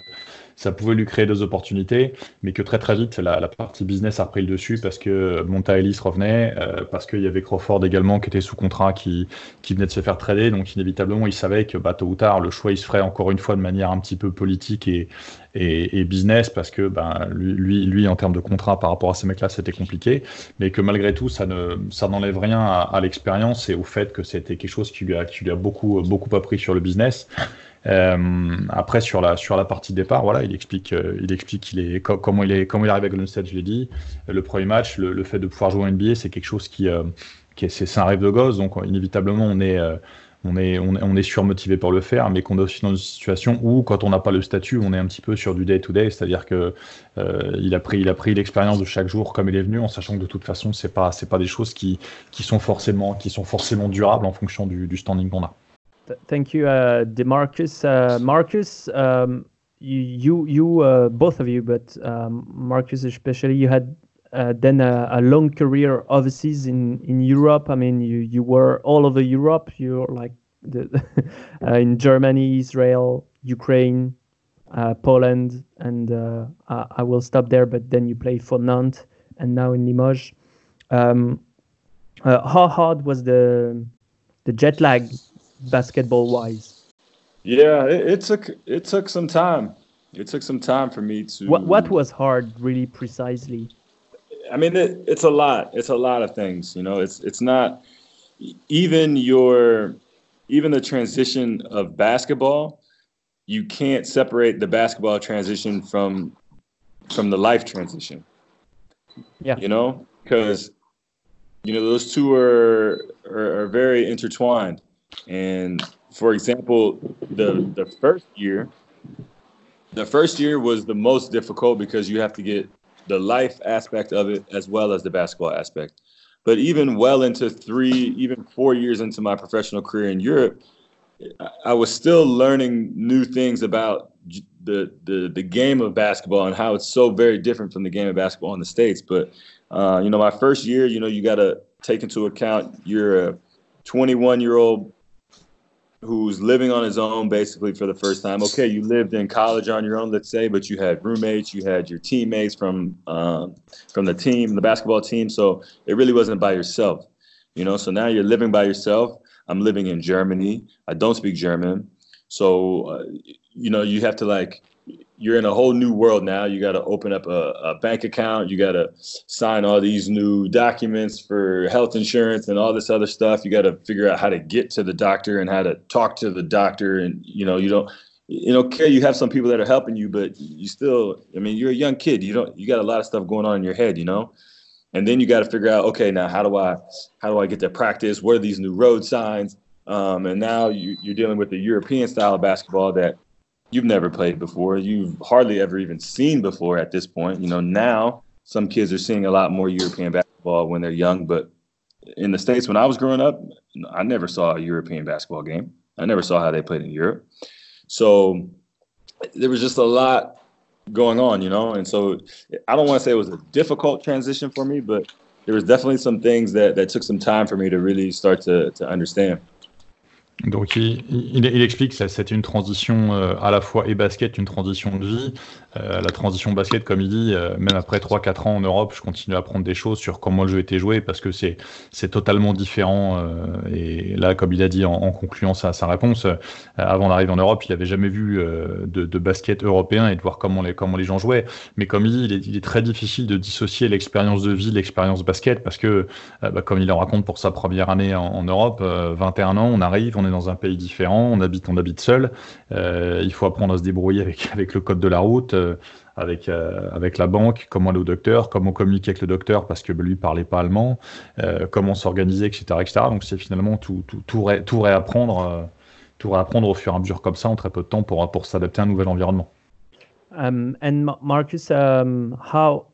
ça pouvait lui créer des opportunités, mais que très très vite, la, la partie business a repris le dessus parce que Monta Ellis revenait, euh, parce qu'il y avait Crawford également qui était sous contrat, qui, qui venait de se faire trader, donc inévitablement, il savait que bah, tôt ou tard, le choix, il se ferait encore une fois de manière un petit peu politique et, et, et business, parce que bah, lui, lui, en termes de contrat par rapport à ces mecs-là, c'était compliqué, mais que malgré tout, ça ne ça n'enlève rien à, à l'expérience et au fait que c'était quelque chose qui lui a, qui lui a beaucoup, beaucoup appris sur le business. Euh, après sur la sur la partie départ, voilà, il explique euh, il explique comment il est comment il arrive à Golden State, je l'ai dit. Le premier match, le, fait de pouvoir jouer en NBA, c'est quelque chose qui, euh, c'est un rêve de gosse, donc inévitablement on est on est, on, est surmotivé pour le faire, mais qu'on est aussi dans une situation où, quand on n'a pas le statut, on est un petit peu sur du day-to-day, c'est-à-dire que il a pris, il a pris l'expérience de chaque jour comme il est venu, en sachant que de toute façon, c'est pas, c'est pas des choses qui, qui sont forcément, qui sont forcément durables en fonction du standing qu'on a. Thank you, uh, DeMarcus. Uh, Marcus, um, you, you, uh, both of you, but um, Marcus especially, you had uh, then a, a, long career overseas in, in Europe. I mean, you, you were all over Europe. You're like the, uh, in Germany, Israel, Ukraine, uh, Poland, and I, I, will stop there. But then you play for Nantes and now in Limoges. Um, how hard was the the jet lag basketball wise? Yeah, it, it, took it took some time. It took some time for me to. What what was hard, really precisely? I mean, it, it's a lot. It's a lot of things. You know, it's it's not even your even the transition of basketball. You can't separate the basketball transition from from the life transition. Yeah, you know, because you know those two are, are are very intertwined. And for example, the the first year, the first year was the most difficult because you have to get the life aspect of it as well as the basketball aspect. But even well into three, even four years into my professional career in Europe, I was still learning new things about the, the the game of basketball and how it's so very different from the game of basketball in the states. But uh, you know, my first year, you know, you got to take into account you're a 21 year old who's living on his own basically for the first time. Okay, you lived in college on your own, let's say, but you had roommates, you had your teammates from um, from the team, the basketball team. So it really wasn't by yourself, you know. So now you're living by yourself. I'm living in Germany. I don't speak German, so uh, you know you have to like you're in a whole new world now. You got to open up a, a, bank account. You got to sign all these new documents for health insurance and all this other stuff. You got to figure out how to get to the doctor and how to talk to the doctor. And you know, you don't, you know, care. You have some people that are helping you, but you still, I mean, you're a young kid. You don't, you got a lot of stuff going on in your head, you know. And then you got to figure out, okay, now how do I, how do I get to practice? What are these new road signs? Um, and now you, you're dealing with the European style of basketball that you've never played before, you've hardly ever even seen before at this point. You know, now some kids are seeing a lot more European basketball when they're young, but in the States, when I was growing up, I never saw a European basketball game. I never saw how they played in Europe. So there was just a lot going on, you know? And so I don't want to say it was a difficult transition for me, but there was definitely some things that, that took some time for me to really start to, to understand. Donc il, explique que c'était une transition euh, à la fois et basket, une transition de vie. Euh, la transition basket, comme il dit, euh, même après 3-4 ans en Europe, je continue à apprendre des choses sur comment le jeu était joué parce que c'est c'est totalement différent. Et là, comme il a dit en, concluant sa, réponse, avant d'arriver en Europe, il n'avait jamais vu de, basket européen et de voir comment les gens jouaient. Mais comme il dit, il est, très difficile de dissocier l'expérience de vie, l'expérience basket parce que, bah, comme il en raconte pour sa première année en, en Europe, 21 ans, on arrive, on dans un pays différent, on habite, on habite seul. il faut apprendre à se débrouiller avec, avec le code de la route, avec, avec la banque, comment aller au docteur, comment communiquer avec le docteur parce que lui parlait pas allemand, comment s'organiser, etc., etc. Donc c'est finalement tout, tout, tout, tout réapprendre, tout réapprendre au fur et à mesure comme ça en très peu de temps pour, pour s'adapter à un nouvel environnement. Um, and Marcus, um, how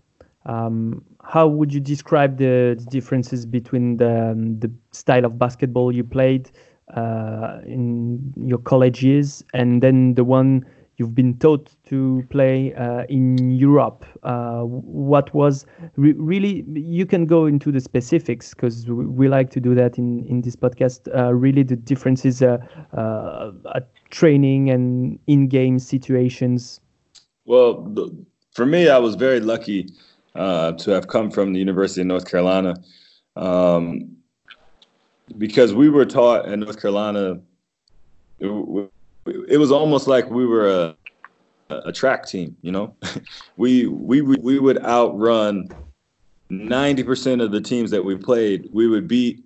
um, how would you describe the, the differences between the, um, the style of basketball you played uh, in your college years and then the one you've been taught to play uh, in Europe? Uh, what was re really, you can go into the specifics because we like to do that in, in this podcast. Uh, really, the differences uh, uh, at training and in game situations. Well, for me, I was very lucky uh, to have come from the University of North Carolina. Um, because we were taught in North Carolina, it, it was almost like we were a, a track team, you know? we, we, we would outrun 90% of the teams that we played, we would beat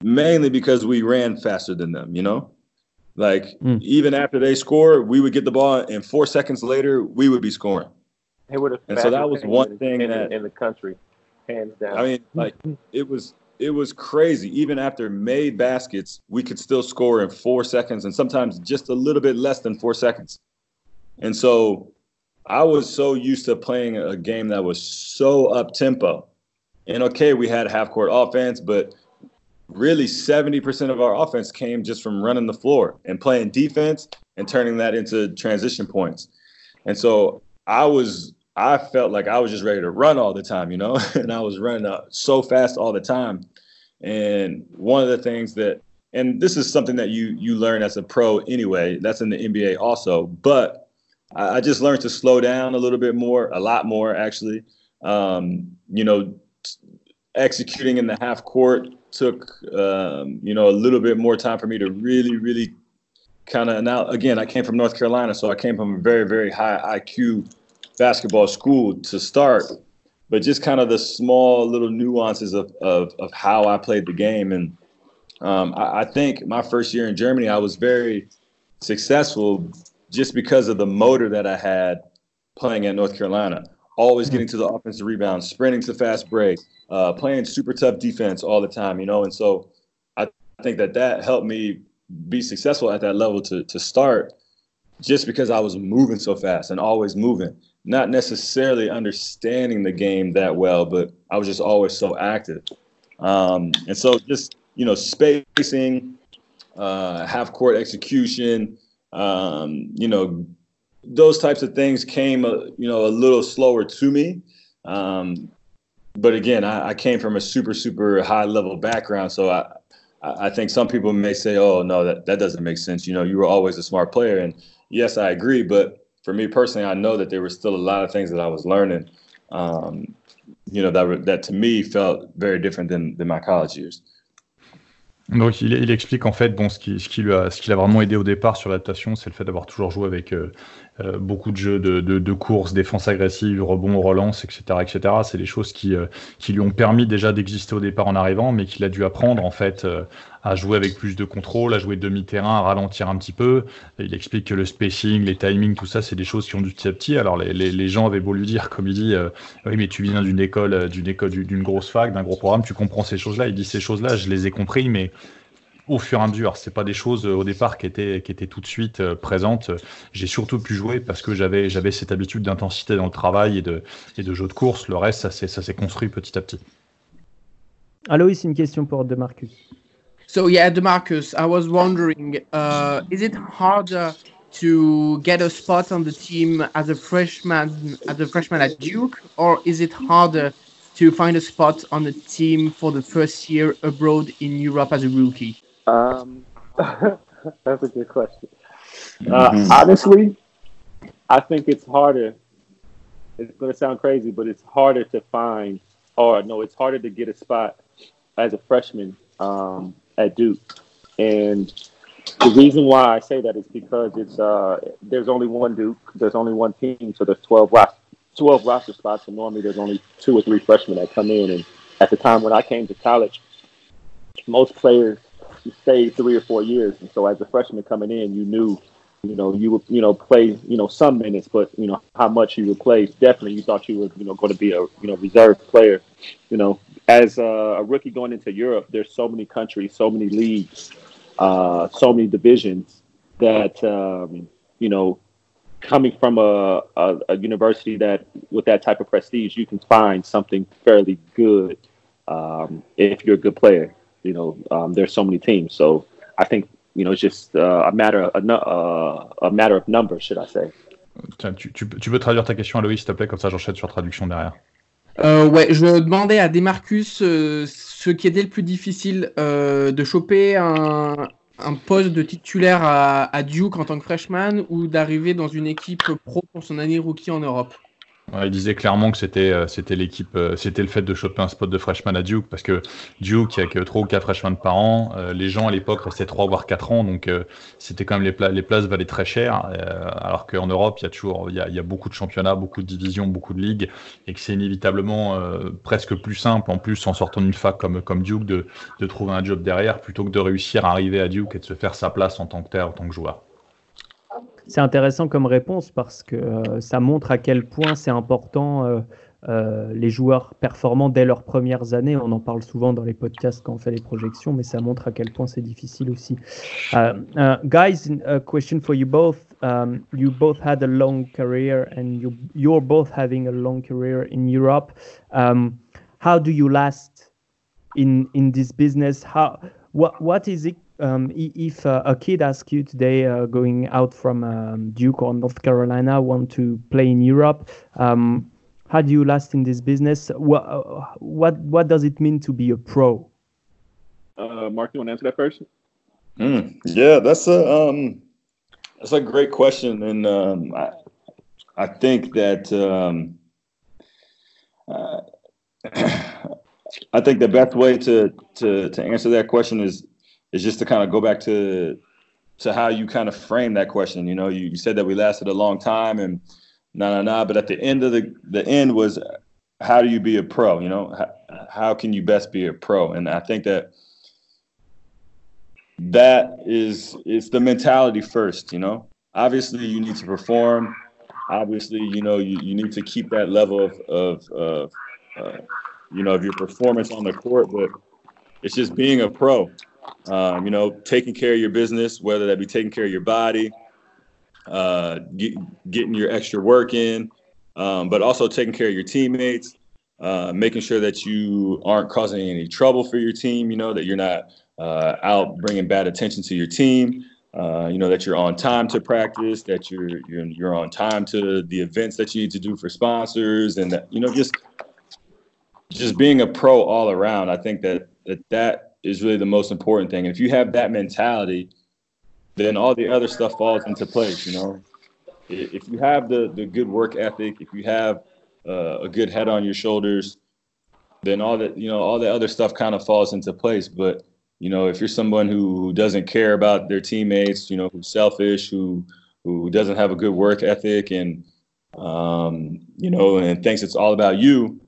mainly because we ran faster than them, you know? Like mm. even after they score, we would get the ball, and four seconds later, we would be scoring. They would have. And so that was one thing in, that in the country, hands down. I mean, like it was it was crazy. Even after made baskets, we could still score in four seconds, and sometimes just a little bit less than four seconds. And so, I was so used to playing a game that was so up tempo. And okay, we had half court offense, but really 70% of our offense came just from running the floor and playing defense and turning that into transition points. And so I was, I felt like I was just ready to run all the time, you know, and I was running so fast all the time. And one of the things that, and this is something that you you learn as a pro anyway. That's in the NBA also, but I, I just learned to slow down a little bit more, a lot more actually. Um, you know, executing in the half court took um, you know a little bit more time for me to really really kind of now again I came from North Carolina so I came from a very very high IQ basketball school to start but just kind of the small little nuances of of, of how I played the game. And um, I, I think my first year in Germany I was very successful just because of the motor that I had playing at North Carolina. Always getting to the offensive rebound, sprinting to fast break, uh, playing super tough defense all the time, you know. And so I think that that helped me be successful at that level to to start, just because I was moving so fast and always moving, not necessarily understanding the game that well, but I was just always so active. Um, and so just you know spacing, uh, half court execution, um, you know those types of things came, a, you know, a little slower to me. Um, but again, I, I, came from a super, super high level background, so I, I think some people may say, "Oh, no, that that doesn't make sense." You know, you were always a smart player, and yes, I agree. But for me personally, I know that there were still a lot of things that I was learning. Um, you know, that that to me felt very different than than my college years. Donc il, il, explique en fait bon ce qui, ce qui lui a ce qui l'a vraiment aidé au départ sur l'adaptation, c'est le fait d'avoir toujours joué avec euh, euh, beaucoup de jeux de, de, de course, défense agressive, rebond, relance, etc., etc. C'est des choses qui euh, qui lui ont permis déjà d'exister au départ en arrivant, mais qu'il a dû apprendre en fait euh, à jouer avec plus de contrôle, à jouer demi-terrain, à ralentir un petit peu. Il explique que le spacing, les timings, tout ça, c'est des choses qui ont du petit à petit. Alors les, les, les gens avaient beau lui dire, comme il dit, oui mais tu viens d'une école, d'une école, d'une grosse fac, d'un gros programme, tu comprends ces choses-là. Il dit ces choses-là, je les ai compris, mais au fur et à mesure. C'est pas des choses euh, au départ qui étaient, qui étaient tout de suite euh, présentes. J'ai surtout pu jouer parce que j'avais, j'avais cette habitude d'intensité dans le travail et de, et de jeu de course. Le reste, ça s'est, ça s'est construit petit à petit. Aloïs, une question pour Demarcus. So yeah, Demarcus, I was wondering, uh, is it harder to get a spot on the team as a freshman, as a freshman at Duke, or is it harder to find a spot on the team for the first year abroad in Europe as a rookie? Um, that's a good question. Uh, mm-hmm. honestly, I think it's harder. It's going to sound crazy, but it's harder to find, or no, it's harder to get a spot as a freshman um, at Duke. And the reason why I say that is because it's uh, there's only one Duke, there's only one team, so there's 12 roster, 12 roster spots, and normally there's only two or three freshmen that come in. And at the time when I came to college, most players stayed three or four years, and so as a freshman coming in, you knew, you know, you would, you know, play, you know, some minutes, but you know how much you would play. Definitely, you thought you were, you know, going to be a, you know, reserve player. You know, as a, a rookie going into Europe, there's so many countries, so many leagues, uh, so many divisions that um, you know coming from a, a, a, university that with that type of prestige, you can find something fairly good um, if you're a good player. You know, um, there's so many teams, so I think you know it's just uh, a matter of, a, uh, a matter of numbers, should I say. Tiens, tu, tu, tu, peux traduire ta question, Aloïs, s'il te plaît, comme ça j'enchaîne sur traduction derrière. Euh, ouais, je demandais à Demarcus euh, ce qui était le plus difficile euh, de choper un, un poste de titulaire à, à, Duke en tant que freshman ou d'arriver dans une équipe pro pour son année rookie en Europe il disait clairement que c'était euh, c'était l'équipe, euh, c'était le fait de choper un spot de freshman à Duke parce que Duke, il y a que 3 ou 4 freshmen par an. Euh, les gens à l'époque restaient 3 voire 4 ans, donc c'était quand même les, les places valaient très cher. alors qu'en Europe, il y a toujours il y a, beaucoup de championnats, beaucoup de divisions, beaucoup de ligues et que c'est inévitablement presque plus simple en plus en sortant d'une fac comme comme Duke de, de trouver un job derrière plutôt que de réussir à arriver à Duke et de se faire sa place en tant que tel, en tant que joueur. C'est intéressant comme réponse parce que euh, ça montre à quel point c'est important euh, euh, les joueurs performants dès leurs premières années. On en parle souvent dans les podcasts quand on fait les projections, mais ça montre à quel point c'est difficile aussi. Uh, uh, guys, a question for you both. Um, you both had a long career and you, you're both having a long career in Europe. Um, how do you last in, in this business? How, what, what is it um, if uh, a kid asks you today, uh, going out from um, Duke or North Carolina, want to play in Europe, um, how do you last in this business? What what what does it mean to be a pro? Uh, Mark, you want to answer that first? Mm, yeah, that's a um, that's a great question, and um, I I think that um, uh, I think the best way to to to answer that question is is just to kind of go back to to how you kind of frame that question. You know, you, you said that we lasted a long time and nah nah nah, but at the end of the the end was how do you be a pro? You know, how, how can you best be a pro? And I think that that is it's the mentality first. You know, obviously you need to perform. Obviously, you know you, you need to keep that level of of, of uh, you know of your performance on the court, but it's just being a pro um, you know, taking care of your business, whether that be taking care of your body, uh, get, getting your extra work in, um, but also taking care of your teammates, uh, making sure that you aren't causing any trouble for your team. You know that you're not uh, out bringing bad attention to your team. Uh, you know that you're on time to practice, that you're you're you're on time to the events that you need to do for sponsors, and that you know just just being a pro all around. I think that that that is really the most important thing. And if you have that mentality, then all the other stuff falls into place. You know, if you have the the good work ethic, if you have uh, a good head on your shoulders, then all that you know, all the other stuff kind of falls into place. But you know, if you're someone who doesn't care about their teammates, you know, who's selfish, who who doesn't have a good work ethic, and um, you know, and thinks it's all about you,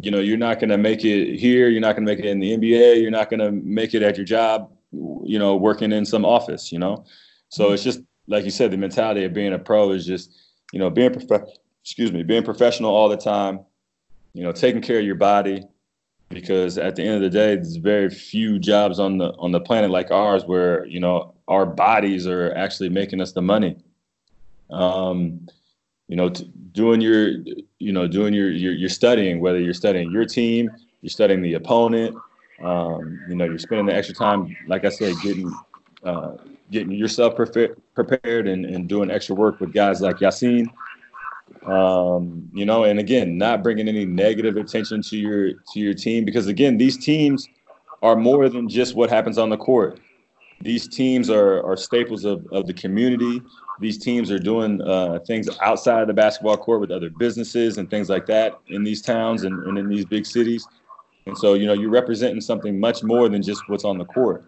you know, you're not going to make it here. You're not going to make it in the NBA. You're not going to make it at your job, you know, working in some office, you know? So it's just, like you said, the mentality of being a pro is just, you know, being, prof- excuse me, being professional all the time, you know, taking care of your body, because at the end of the day, there's very few jobs on the on the planet like ours where you know our bodies are actually making us the money. Um, you know, t- doing your, you know, doing your, your, your studying, whether you're studying your team, you're studying the opponent, um, you know, you're spending the extra time, like I said, getting, uh, getting yourself prepared and, and doing extra work with guys like Yassine. Um, you know, and again, not bringing any negative attention to your to your team because again, these teams are more than just what happens on the court. These teams are are staples of, of the community these teams are doing uh, things outside of the basketball court with other businesses and things like that in these towns and, and in these big cities. And so, you know, you're representing something much more than just what's on the court.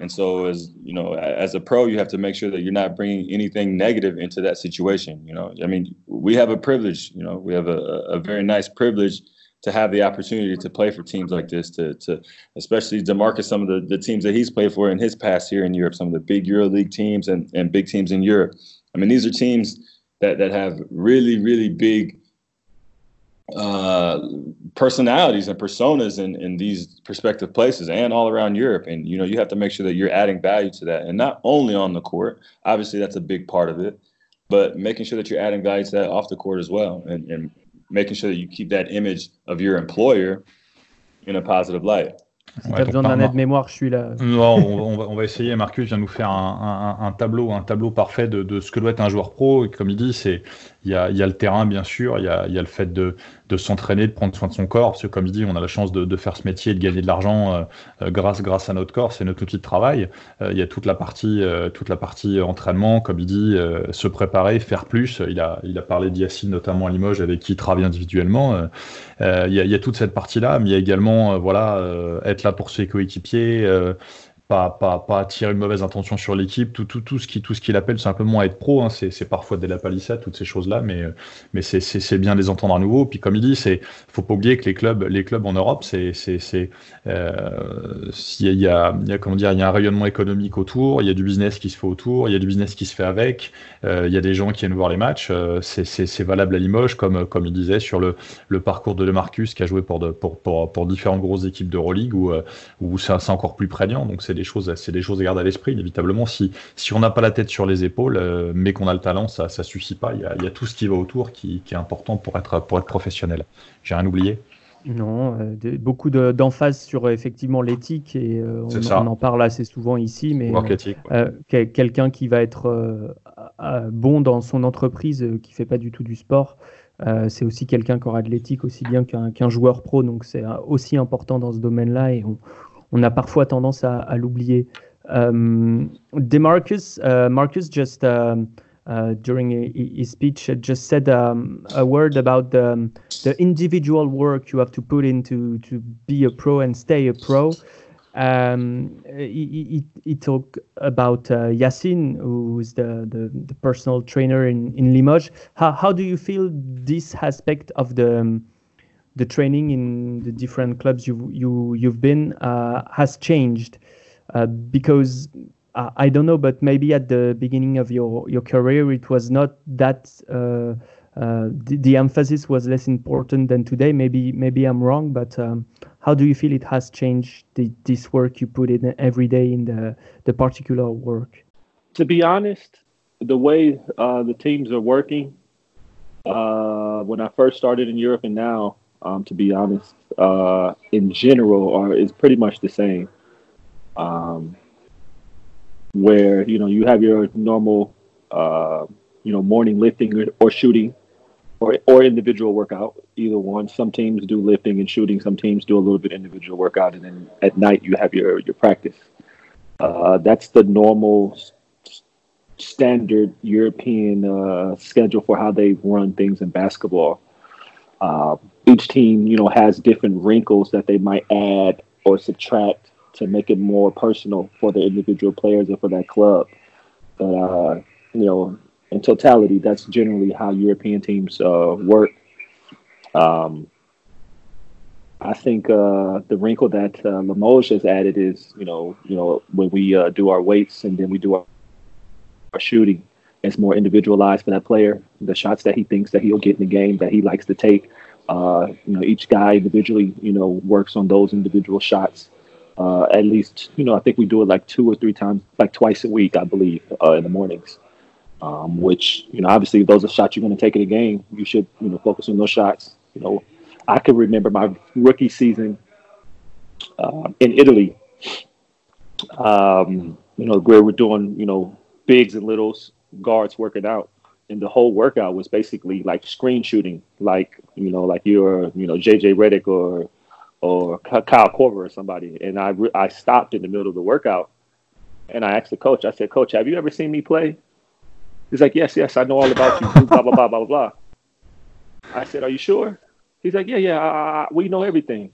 And so, as you know, as a pro, you have to make sure that you're not bringing anything negative into that situation. You know, I mean, we have a privilege. You know, we have a, a very nice privilege to have the opportunity to play for teams like this, to to especially DeMarcus, some of the, the teams that he's played for in his past here in Europe, some of the big EuroLeague teams and, and big teams in Europe. I mean, these are teams that that have really, really big uh, personalities and personas in, in these prospective places and all around Europe. And, you know, you have to make sure that you're adding value to that. And not only on the court, obviously that's a big part of it, but making sure that you're adding value to that off the court as well. And, and making sure that you keep that image of your employer in a positive light. Si ouais, besoin d'un aide-mémoire, je suis là. Non, on, va, on, va, essayer. Marcus vient nous faire un, un, un, tableau, un tableau parfait de, de, ce que doit être un joueur pro. Et comme il dit, c'est il y a, le terrain, bien sûr, il y a, le fait de, s'entraîner, de prendre soin de son corps, parce que comme il dit, on a la chance de, faire ce métier et de gagner de l'argent euh, euh grâce, grâce à notre corps, c'est notre outil de travail. Euh, il y a toute la partie, toute la partie entraînement, comme il dit, se préparer, faire plus. Il a, il a parlé d'Yacine notamment à Limoges, avec qui il travaille individuellement. Il y, a, il y a toute cette partie-là, mais il y a également, voilà, être là pour ses coéquipiers pas, attirer une mauvaise intention sur l'équipe, tout, tout, tout ce qu'il appelle simplement être pro, hein, c'est parfois des la palissade, toutes ces choses-là, mais, mais c'est bien les entendre à nouveau. Puis comme il dit, c'est faut pas oublier que les clubs, les clubs en Europe, c'est euh, il y a, il y a comment dire, il y a un rayonnement économique autour, il y a du business qui se fait autour, il y a du business qui se fait avec, euh, il y a des gens qui viennent voir les matchs, euh, c'est valable à Limoges comme comme il disait sur le, le parcours de Marcus qui a joué pour de, pour, pour, pour différentes grosses équipes d'Euroleague où où c'est encore plus prégnant, donc c'est des choses, c'est des choses à garder à l'esprit. Inévitablement, si, si on n'a pas la tête sur les épaules, euh, mais qu'on a le talent, ça, ça suffit pas. Il y, a, il y a tout ce qui va autour qui, qui, est important pour être, pour être professionnel. J'ai rien oublié. Non, euh, de, beaucoup d'emphase sur euh, effectivement l'éthique et euh, on, on, en parle assez souvent ici, mais euh, quelqu'un qui va être bon dans son entreprise, qui fait pas du tout du sport, c'est aussi quelqu'un qui aura de l'éthique aussi bien qu'un qu joueur pro, donc c'est aussi important dans ce domaine-là et on, on a parfois tendance à, l'oublier. Um, Demarcus, uh, Marcus just um, uh, during his speech just said um, a word about the, the individual work you have to put into to be a pro and stay a pro. Um, he, talked about uh, who is the, the, the, personal trainer in, in Limoges. How, how do you feel this aspect of the um, the training in the different clubs you you you've been uh, has changed uh, because uh, I don't know, but maybe at the beginning of your your career it was not that uh, uh, the, the, emphasis was less important than today. Maybe maybe I'm wrong, but um, how do you feel it has changed the, this work you put in every day in the the particular work? To be honest, the way uh, the teams are working. when I first started in Europe and now, um, to be honest, uh, in general, are is pretty much the same. Um, where you know you have your normal, uh, you know, morning lifting or, or, shooting, or or individual workout. Either one. Some teams do lifting and shooting. Some teams do a little bit individual workout, and then at night you have your your practice. Uh, that's the normal standard European uh, schedule for how they run things in basketball. Uh, each team, you know, has different wrinkles that they might add or subtract to make it more personal for the individual players or for that club. But uh, you know, in totality, that's generally how European teams uh, work. Um, I think uh, the wrinkle that uh, Limoges has added is, you know, you know, when we uh, do our weights and then we do our, our shooting, it's more individualized for that player. The shots that he thinks that he'll get in the game that he likes to take, uh, you know, each guy individually, you know, works on those individual shots. Uh, at least, you know, I think we do it like two or three times, like twice a week, I believe, uh, in the mornings. Um, which, you know, obviously, those are shots you're going to take in a game. You should, you know, focus on those shots. You know, I can remember my rookie season uh, in Italy. Um, you know, where we're doing, you know, bigs and littles, guards working out and the whole workout was basically like screen shooting, like you know, like you're you know JJ Redick or or Kyle Korver or somebody. And I re- I stopped in the middle of the workout, and I asked the coach. I said, Coach, have you ever seen me play? He's like, Yes, yes, I know all about you. blah blah blah blah blah. I said, Are you sure? He's like, Yeah, yeah, we know everything.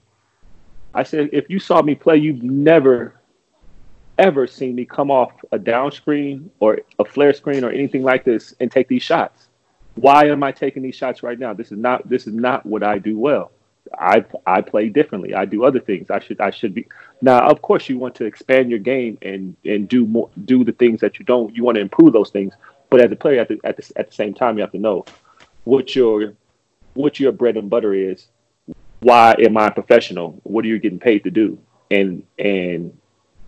I said, If you saw me play, you've never ever seen me come off a down screen or a flare screen or anything like this and take these shots. Why am I taking these shots right now? This is not this is not what I do well. I I play differently. I do other things. I should I should be now. Of course, you want to expand your game and and do more do the things that you don't. You want to improve those things. But as a player, at the at the, at the same time, you have to know what your what your bread and butter is. Why am I professional? What are you getting paid to do? And and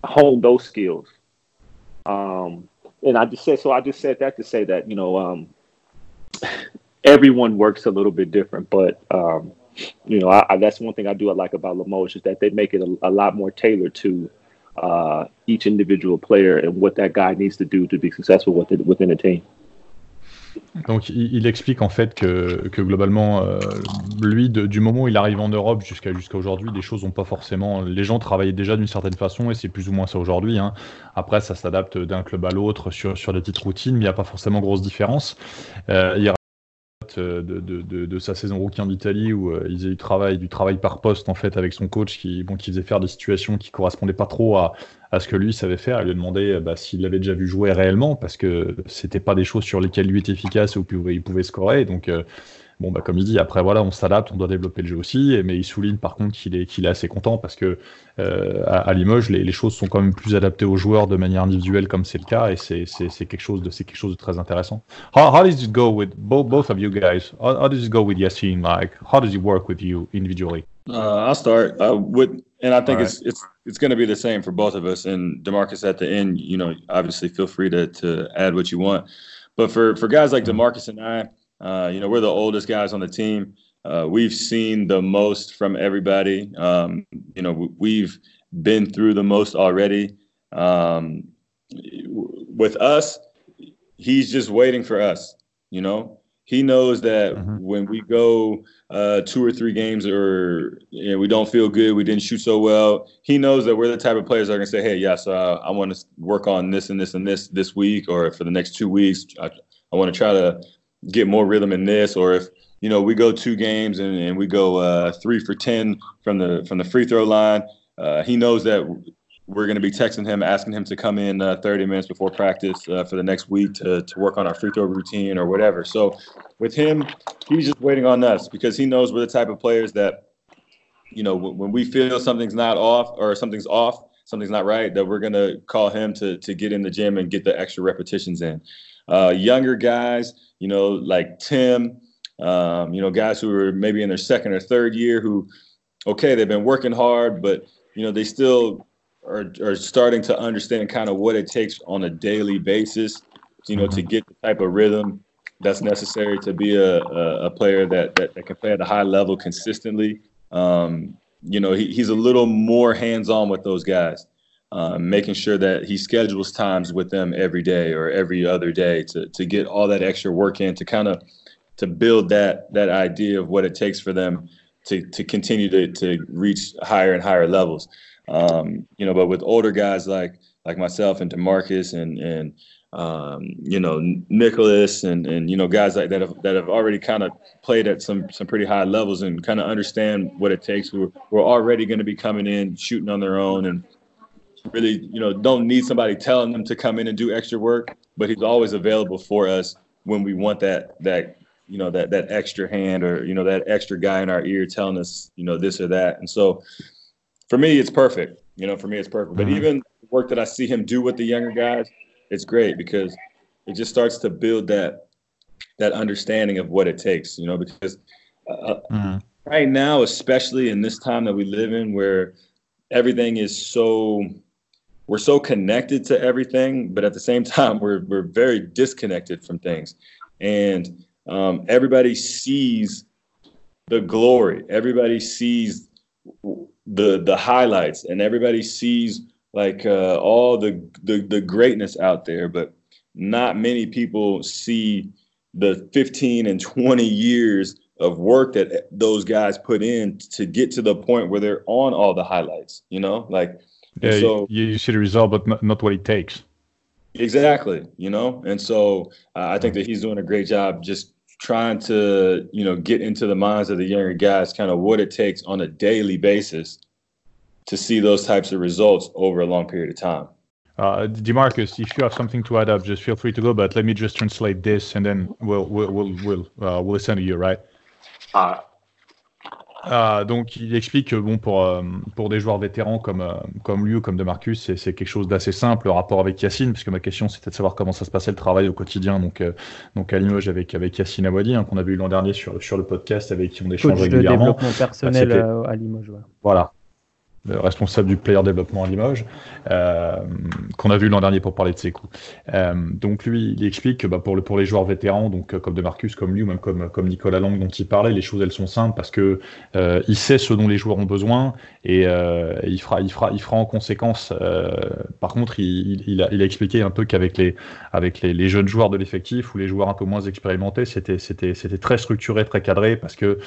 hone those skills. Um, and I just said so. I just said that to say that you know um, everyone works a little bit different, but um, you know, I, I, that's one thing I do I like about Limoges is that they make it a, a lot more tailored to uh, each individual player and what that guy needs to do to be successful within, within a team. Donc il, explique en fait que, que globalement, euh, lui, du moment où il arrive en Europe jusqu'à jusqu'à aujourd'hui, les choses n'ont pas forcément. Les gens travaillaient déjà d'une certaine façon et c'est plus ou moins ça aujourd'hui. Hein. Après, ça s'adapte d'un club à l'autre sur, sur des petites routines, mais il n'y a pas forcément grosse différence. Euh, il euh, de, sa saison rookie en Italie où euh, il faisait du travail, par poste en fait avec son coach qui, bon, qui faisait faire des situations qui correspondaient pas trop à, à ce que lui savait faire. Il lui demandait euh, bah, s'il l'avait déjà vu jouer réellement parce que c'était pas des choses sur lesquelles lui était efficace ou il pouvait scorer. Donc Bon, bah, comme il dit, après, voilà, on s'adapte, on doit développer le jeu aussi. Mais il souligne par contre qu'il est, qu'il est assez content parce que euh, à, à, Limoges, les, les, choses sont quand même plus adaptées aux joueurs de manière individuelle, comme c'est le cas, et c'est, quelque chose de, c'est quelque chose de très intéressant. How, how does it go with both, both of you guys? How, how does it go with Yassine? Like, how does it work with you individually? Uh, I'll start uh, with, and I think right. it's it's it's going to be the same for both of us. And Demarcus, at the end, you know, obviously feel free to to add what you want. But for for guys like mm-hmm. Demarcus and I, Uh, you know, we're the oldest guys on the team. Uh, we've seen the most from everybody. Um, you know, we've been through the most already. Um, with us, he's just waiting for us. You know, he knows that mm-hmm. when we go uh, two or three games or you know, we don't feel good, we didn't shoot so well. He knows that we're the type of players that are going to say, "Hey, yes, uh, I want to work on this and this and this this week, or for the next two weeks, I, I want to try to get more rhythm in this, or if you know we go two games and, and we go uh, three for ten from the from the free throw line, uh, he knows that we're going to be texting him, asking him to come in uh, 30 minutes before practice uh, for the next week to, to work on our free throw routine or whatever. So with him, he's just waiting on us because he knows we're the type of players that, you know, when we feel something's not off or something's off, something's not right, that we're going to call him to, to get in the gym and get the extra repetitions in. Uh, younger guys, you know, like Tim, um, you know, guys who are maybe in their second or third year who, okay, they've been working hard, but, you know, they still are, are starting to understand kind of what it takes on a daily basis, you know, to mm-hmm. get the type of rhythm that's necessary to be a, a, a player that, that, that, can play at a high level consistently. Um, you know, he, he's a little more hands on with those guys. Um, making sure that he schedules times with them every day or every other day to to get all that extra work in to kind of to build that that idea of what it takes for them to to continue to to reach higher and higher levels. Um, you know, but with older guys like like myself and DeMarcus and and um, you know Nicholas and and you know guys like that have that have already kind of played at some some pretty high levels and kind of understand what it takes. We're we're already going to be coming in shooting on their own and really, you know, don't need somebody telling them to come in and do extra work, but he's always available for us when we want that that you know that that extra hand or you know that extra guy in our ear telling us you know this or that. And so for me, it's perfect. You know, for me, it's perfect. But mm-hmm. even the work that I see him do with the younger guys, it's great because it just starts to build that that understanding of what it takes. You know, because uh, mm-hmm. right now, especially in this time that we live in, where everything is so we're so connected to everything, but at the same time, we're we're very disconnected from things, and um, everybody sees the glory. Everybody sees the the highlights, and everybody sees like uh, all the, the the greatness out there, but not many people see the 15 and 20 years of work that those guys put in to get to the point where they're on all the highlights. You know, like yeah, so you, you see the result, but not what it takes. Exactly, you know, and so uh, I think that he's doing a great job just trying to you know get into the minds of the younger guys, kind of what it takes on a daily basis to see those types of results over a long period of time. Uh, DeMarcus, if you have something to add up, just feel free to go. But let me just translate this, and then we'll we'll we'll we'll, uh, we'll listen to you, right? Uh, Ah, donc il explique que bon pour euh, pour des joueurs vétérans comme euh, comme lui ou comme de Marcus, c'est, c'est quelque chose d'assez simple le rapport avec Yacine, puisque ma question c'était de savoir comment ça se passait le travail au quotidien donc euh, donc à Limoges avec avec Yacine Awadi hein, qu'on a vu l'an dernier sur sur le podcast avec qui on échange Coach de régulièrement. développement personnel Bah, euh, à Limoges. voilà. Voilà. Le responsable du player développement à Limoges, euh, qu'on a vu l'an dernier pour parler de ses coups. Euh, donc lui, il explique que bah, pour, le, pour les joueurs vétérans, donc euh, comme de Marcus, comme lui, ou même comme, comme Nicolas Lang dont il parlait, les choses elles sont simples parce que euh, il sait ce dont les joueurs ont besoin et il, fera, il, fera, il fera en conséquence. Par contre, il, a, expliqué un peu qu'avec les, avec les, jeunes joueurs de l'effectif ou les joueurs un peu moins expérimentés, c'était c'était- très structuré, très cadré parce que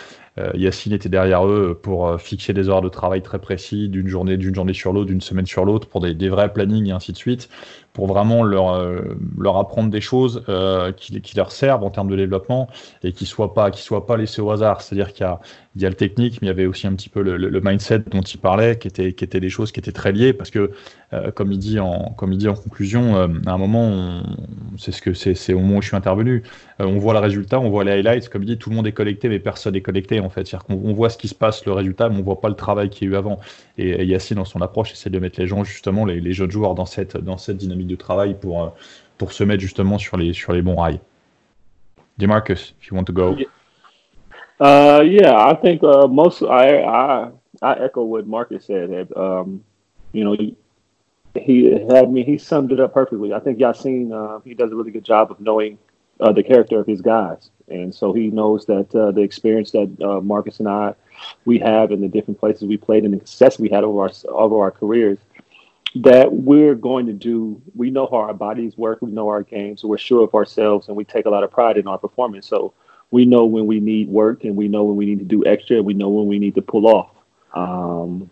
Yacine était derrière eux pour fixer des heures de travail très précis d'une journée, d'une journée sur l'autre, d'une semaine sur l'autre, pour des, des vrais plannings et ainsi de suite, pour vraiment leur, euh, leur apprendre des choses euh, qui, qui leur servent en termes de développement et qui soient pas, qui soient pas laissés au hasard. C'est-à-dire qu'il y a, y a le technique, mais il y avait aussi un petit peu le, le- mindset dont il parlait, qui était, qui étaient des choses qui étaient très liées, parce que euh, comme il dit en, comme il dit en conclusion, à un moment, c'est ce au moment où je suis intervenu. On voit le résultat, on voit les highlights, comme il dit, tout le monde est connecté, mais personne n'est connecté en fait. C'est-à-dire qu'on on voit ce qui se passe, le résultat, mais on voit pas le travail qu'il y a eu avant. Et, et Yacine, dans son approche, essaie de mettre les gens, justement, les, les jeunes joueurs dans cette, dans cette dynamique de travail pour, euh, pour se mettre justement sur les, sur les bons rails. DeMarcus, if you want to go. Yeah. Uh, yeah, I think uh, most I, I I echo what Marcus said. That, um, you know, he, he had me. He summed it up perfectly. I think Yassine uh, he does a really good job of knowing uh, the character of his guys, and so he knows that uh, the experience that uh, Marcus and I we have in the different places we played and the success we had over our over our careers. That we're going to do. We know how our bodies work. We know our games. So we're sure of ourselves, and we take a lot of pride in our performance. So we know when we need work and we know when we need to do extra and we know when we need to pull off um,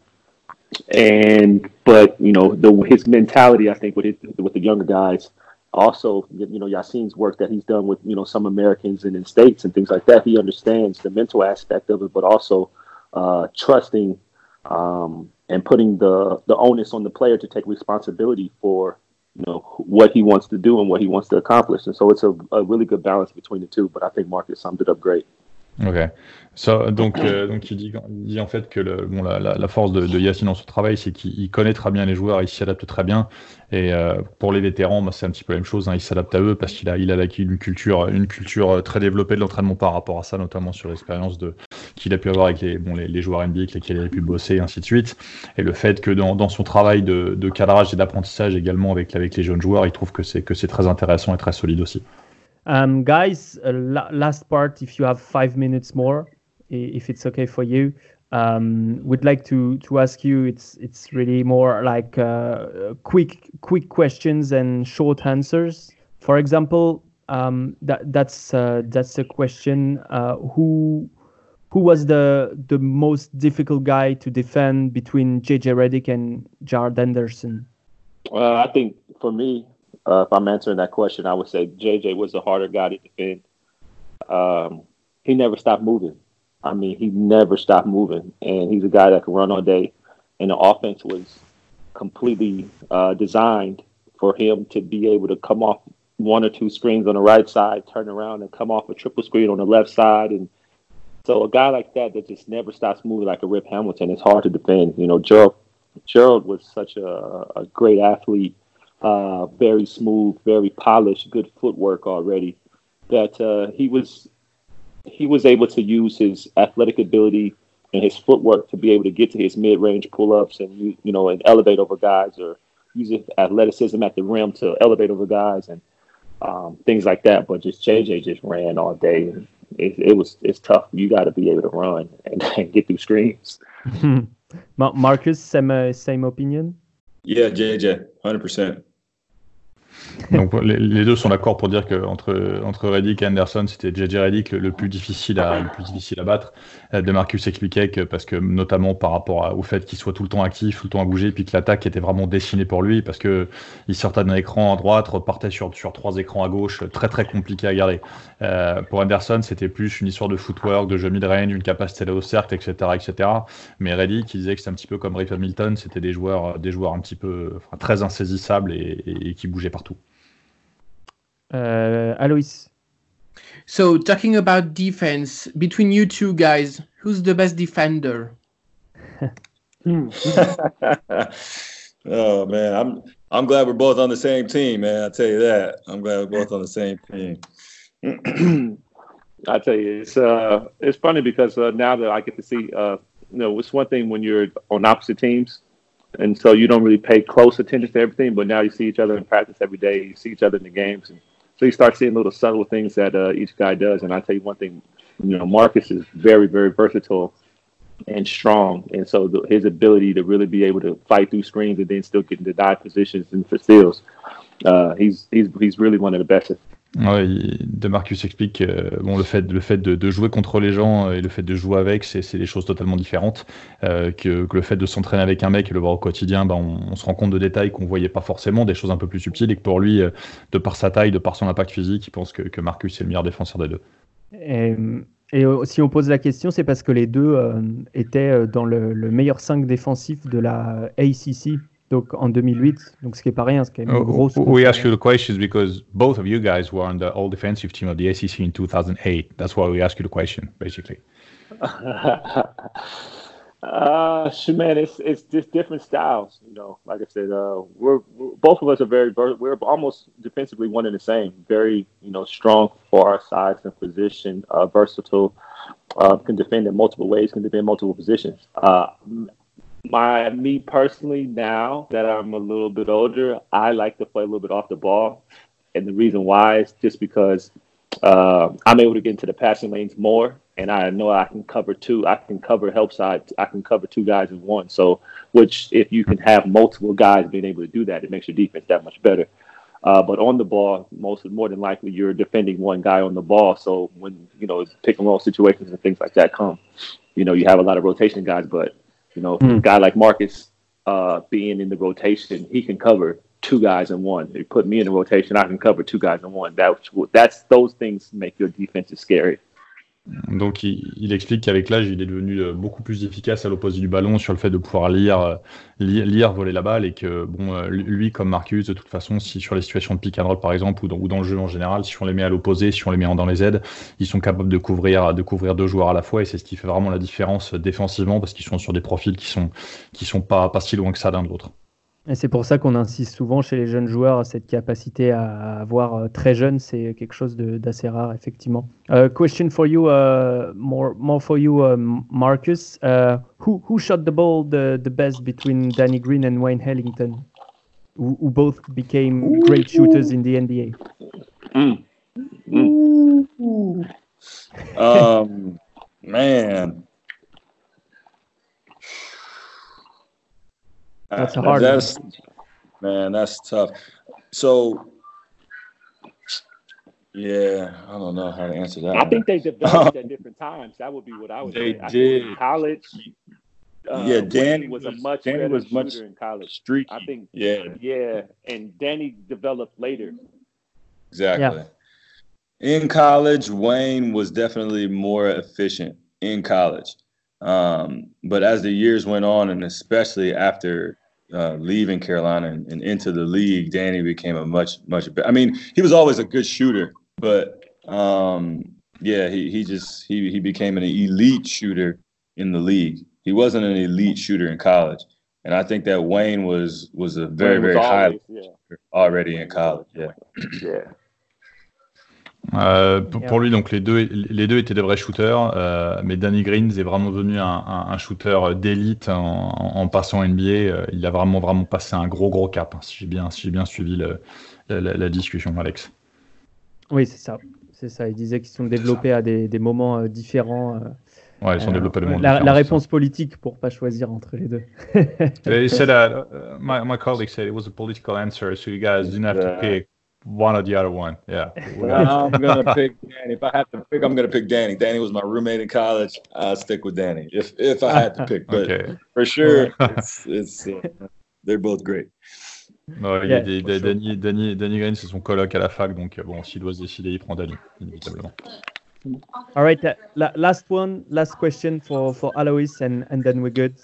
and but you know the his mentality i think with his, with the younger guys also you know yassine's work that he's done with you know some americans and in states and things like that he understands the mental aspect of it but also uh, trusting um, and putting the the onus on the player to take responsibility for you know what he wants to do and what he wants to accomplish. And so it's a, a really good balance between the two but i think marcus summed it up great Ok. So, donc, euh, donc il, dit, il dit en fait que le, bon, la, la, force de, de Yacine dans son travail, c'est qu'il il connaît très bien les joueurs, il s'y adapte très bien. Et euh, pour les vétérans, bah, c'est un petit peu la même chose. Hein, il s'adapte à eux parce qu'il a, il a acquis une culture, une culture très développée de l'entraînement par rapport à ça, notamment sur l'expérience de qu'il a pu avoir avec les, bon, les, les joueurs NBA avec lesquels il a pu bosser, et ainsi de suite. Et le fait que dans, dans son travail de, de cadrage et d'apprentissage également avec, avec les jeunes joueurs, il trouve que c'est que c'est très intéressant et très solide aussi. Um, guys, uh, la last part, if you have five minutes more, if it's okay for you, um, we'd like to to ask you. It's it's really more like uh, quick quick questions and short answers. For example, um, that that's uh, that's a question. Uh, who who was the the most difficult guy to defend between JJ Redick and Gerald Henderson? Uh, I think for me, uh, if I'm answering that question, I would say JJ was the harder guy to defend. Um, he never stopped moving. I mean, he never stopped moving, and he's a guy that can run all day. And the offense was completely uh, designed for him to be able to come off one or two screens on the right side, turn around, and come off a triple screen on the left side. And so, a guy like that that just never stops moving like a Rip Hamilton is hard to defend. You know, Gerald Gerald was such a, a great athlete, uh, very smooth, very polished, good footwork already. That uh, he was he was able to use his athletic ability and his footwork to be able to get to his mid-range pull-ups and you, you know and elevate over guys or use his athleticism at the rim to elevate over guys and um, things like that. But just JJ just ran all day and it, it was it's tough. You got to be able to run and, and get through screens. Marcus, same uh, same opinion. Yeah, JJ, 100%. Donc les, deux sont d'accord pour dire que entre entre Reddick et Anderson, c'était JJ Reddick le, plus difficile à le plus difficile à battre. Euh, Demarcus expliquait que parce que notamment par rapport au fait qu'il soit tout le temps actif, tout le temps à bouger, puis que l'attaque était vraiment dessinée pour lui parce que il sortait d'un écran à droite, repartait sur sur trois écrans à gauche, très très compliqué à garder. Euh, pour Anderson, c'était plus une histoire de footwork, de jeu mid-range, une capacité au cercle, etc., etc. Mais Reddick, il disait que c'était un petit peu comme Rip Hamilton, c'était des joueurs des joueurs un petit peu très insaisissables et qui bougeaient partout. Uh, Aloïs. So talking about defense between you two guys, who's the best defender? oh man, I'm I'm glad we're both on the same team, man. I tell you that. I'm glad we're both on the same team. I tell you, it's uh, it's funny because uh, now that I get to see, uh, you know, it's one thing when you're on opposite teams, and so you don't really pay close attention to everything. But now you see each other in practice every day. You see each other in the games, and so you start seeing little subtle things that uh, each guy does. And I tell you one thing, you know, Marcus is very, very versatile and strong, and so the, his ability to really be able to fight through screens and then still get into dive positions and for steals, uh, he's he's he's really one of the best. Ouais, de Marcus explique que bon, le fait, le fait de, de, jouer contre les gens et le fait de jouer avec, c'est des choses totalement différentes. Euh, que, le fait de s'entraîner avec un mec et le voir au quotidien, ben, on, on, se rend compte de détails qu'on voyait pas forcément, des choses un peu plus subtiles, et que pour lui, euh, de par sa taille, de par son impact physique, il pense que, que Marcus est le meilleur défenseur des deux. Et, si on pose la question, c'est parce que les deux euh, étaient dans le, le, meilleur 5 défensif de la ACC donc en 2008. Donc ce qui est pas rien, ce qui est une grosse. We ask you the questions because both of you guys were on the all defensive team of the ACC in 2008. That's why we ask you the question, basically. uh, man, it's it's just different styles. You know, like I said, uh, we're, we're both of us are very we're almost defensively one and the same. Very you know strong for our size and position, uh, versatile. Uh, can defend in multiple ways. Can defend multiple positions. Uh, my me personally now that I'm a little bit older, I like to play a little bit off the ball, and the reason why is just because uh, I'm able to get into the passing lanes more, and I know I can cover two. I can cover help side. I can cover two guys in one. So, which if you can have multiple guys being able to do that, it makes your defense that much better. Uh, but on the ball, most more than likely you're defending one guy on the ball. So when you know pick and roll situations and things like that come, you know you have a lot of rotation guys, but you know, mm. a guy like Marcus uh, being in the rotation, he can cover two guys in one. They put me in the rotation, I can cover two guys in one. That, that's those things make your defense scary. Donc il, explique qu'avec l'âge, il est devenu euh, beaucoup plus efficace à l'opposé du ballon sur le fait de pouvoir lire, euh, lire, voler la balle et que bon, euh, lui comme Marcus, de toute façon, si sur les situations de pick and roll par exemple ou dans, le jeu en général, si on les met à l'opposé, si on les met dans les aides, ils sont capables de couvrir, de couvrir deux joueurs à la fois et c'est ce qui fait vraiment la différence défensivement parce qu'ils sont sur des profils qui sont qui sont pas pas si loin que ça l'un de l'autre. Et c'est pour ça qu'on insiste souvent chez les jeunes joueurs cette capacité à avoir euh, très jeune, c'est quelque chose d'assez rare effectivement. Uh, question for you, uh, more more for you, uh, Marcus. Uh, who who shot the ball the, the best between Danny Green and Wayne Hellington, who, who both became great shooters in the NBA? Mm. Mm. um, man. That's a hard that's, one. Man, that's tough. So, yeah, I don't know how to answer that. I think they developed at different times. That would be what I would they say. did. college. Uh, yeah, Danny was, was, a much Danny better was shooter much in college. Streaky. I think. Yeah. Yeah, and Danny developed later. Exactly. Yeah. In college, Wayne was definitely more efficient in college. Um, but as the years went on, and especially after uh, leaving Carolina and, and, into the league, Danny became a much, much better. I mean, he was always a good shooter, but um, yeah, he, he just he, he became an elite shooter in the league. He wasn't an elite shooter in college, and I think that Wayne was was a very was very always, high yeah. already in college. Yeah. Yeah. Euh, pour, pour, lui, donc les deux, les deux étaient des vrais shooters, euh, mais Danny Green est vraiment devenu un, un, un shooter d'élite en, en, passant NBA. Euh, il a vraiment vraiment passé un gros gros cap. Hein, si j'ai bien, si bien suivi le, la, la, discussion, Alex. Oui, c'est ça, c'est ça. Il disait qu'ils sont développés à des, des moments euh, différents. Ouais, ils sont développés à des moments la, différents. La réponse politique pour pas choisir entre les deux. he said that uh, my my colleague said it was a political answer, so you guys didn't have to pick. One or the other one. Yeah. I'm gonna pick Danny. If I have to pick, I'm gonna pick Danny. Danny was my roommate in college. I'll stick with Danny if if I had to pick. But okay. for sure, it's, it's uh, they're both great. Non, il yeah, des, sure. Danny, Danny, Danny Green, c'est son coloc à la fac, donc bon, s'il doit se décider, il prend Danny, inévitablement. All right, uh, la last one, last question for for Alois, and and then we're good.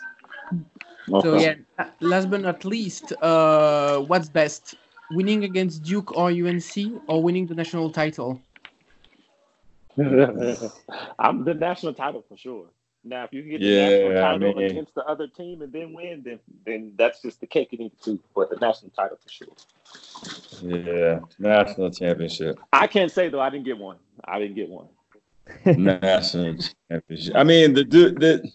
So yeah, last but not least, uh, what's best, winning against Duke or UNC or winning the national title? I'm the national title for sure. Now, if you get the Yeah, national I title mean- against the other team and then win, then then that's just the cake and eat it too. But the national title for sure. Yeah, national championship. I can't say though I didn't get one. I didn't get one. national championship. I mean, the dude, the,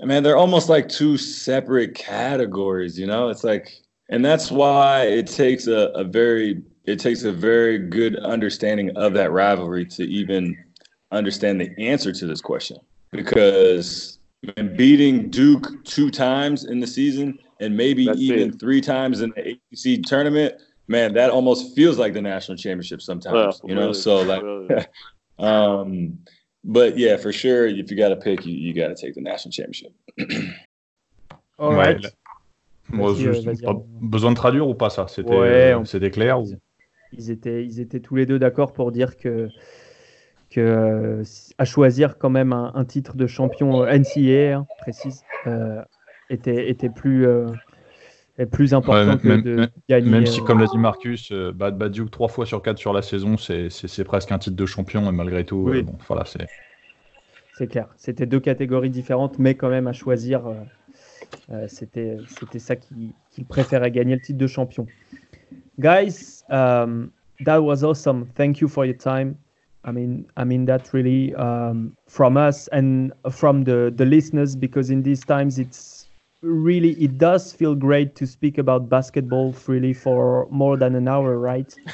I mean, they're almost like two separate categories. You know, it's like, and that's why it takes a, a very, it takes a very good understanding of that rivalry to even understand the answer to this question. Because when beating Duke two times in the season and maybe That's even it. three times in the ACC tournament, man, that almost feels like the national championship sometimes. you know, really, so like. really. Um, but yeah, for sure, if you got to pick, you, you got to take the national championship. All Ouais, right. Moi, euh, pas besoin de traduire ou pas ça? C'était Ouais, euh, on- c'était clair ou- Ils étaient, ils étaient tous les deux d'accord pour dire que, que euh, à choisir quand même un, un titre de champion NCAA, hein, précise, euh, était, était plus, euh, plus important Ouais, que même- de même- gagner. Même si, euh, comme l'a dit Marcus, bah, bah, Duke trois fois sur quatre sur la saison, c'est presque un titre de champion et malgré tout, Oui. bon, voilà, c'est C'est clair. C'était deux catégories différentes, mais quand même à choisir, euh, c'était ça qu'il qu'il préférait gagner le titre de champion. Guys, um, that was awesome. Thank you for your time. I mean, I mean that really um, from us and from the the listeners because in these times it's really it does feel great to speak about basketball freely for more than an hour, right?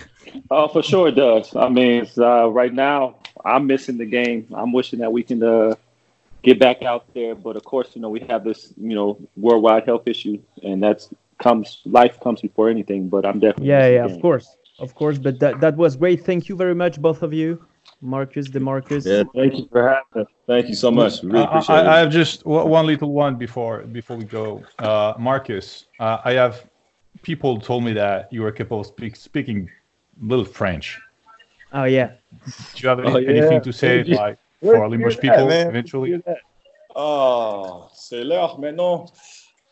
Oh, for sure it does. I mean, uh, right now I'm missing the game. I'm wishing that we can uh, get back out there, but of course, you know, we have this, you know, worldwide health issue, and that's comes life comes before anything. But I'm definitely Yeah, yeah, the of course, of course. But that that was great. Thank you very much, both of you, Marcus, DeMarcus. Yeah, thank you for having us. Thank you so much. Really appreciate I, I it. have just o- one little one before before we go. Uh, Marcus, uh, I have people told me that you were capable of speak, speaking little French. Oh yeah. Do you have any, Oh, yeah. anything to say, like Where'd for you Limoges hear that, people man? eventually? Where'd you hear that? Oh, c'est l'heure maintenant.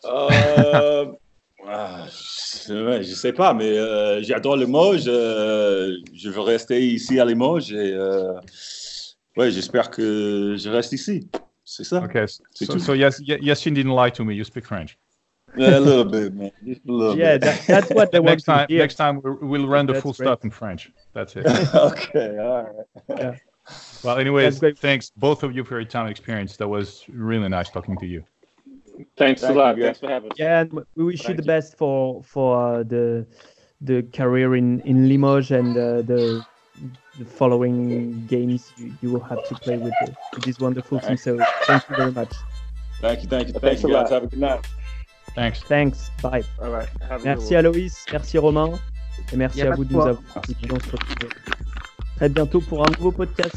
Euh, ah, je, ouais, je sais pas, mais euh, j'adore Limoges. euh, je veux rester ici à Limoges et euh, ouais, j'espère que je reste ici. C'est ça. Okay, C'est so, tout. so yes, Ye- Yassine didn't lie to me. You speak French. Yeah, a little bit, man. Just a little Yeah, bit. that, that's what they want Next to time, next time we'll, we'll run the That's full great. stop in French. That's it. okay, all right. Well, anyways, thanks both of you for your time and experience. That was really nice talking to you. Thanks Thank a lot. you, Thanks for having us. Yeah, and we wish you the you. best for for uh, the the career in in Limoges and uh, the the following games you, you will have to play with, the, with this wonderful team. So thank you very much. Thank you, thank you, thank Thanks you a guys. lot. Have a good night. Thanks. Thanks. Bye. All right. Have a good Merci one. Aloïs, merci Romain, et merci Y a à pas vous de de nous avoir écoutés. On se retrouve très bientôt pour un nouveau podcast.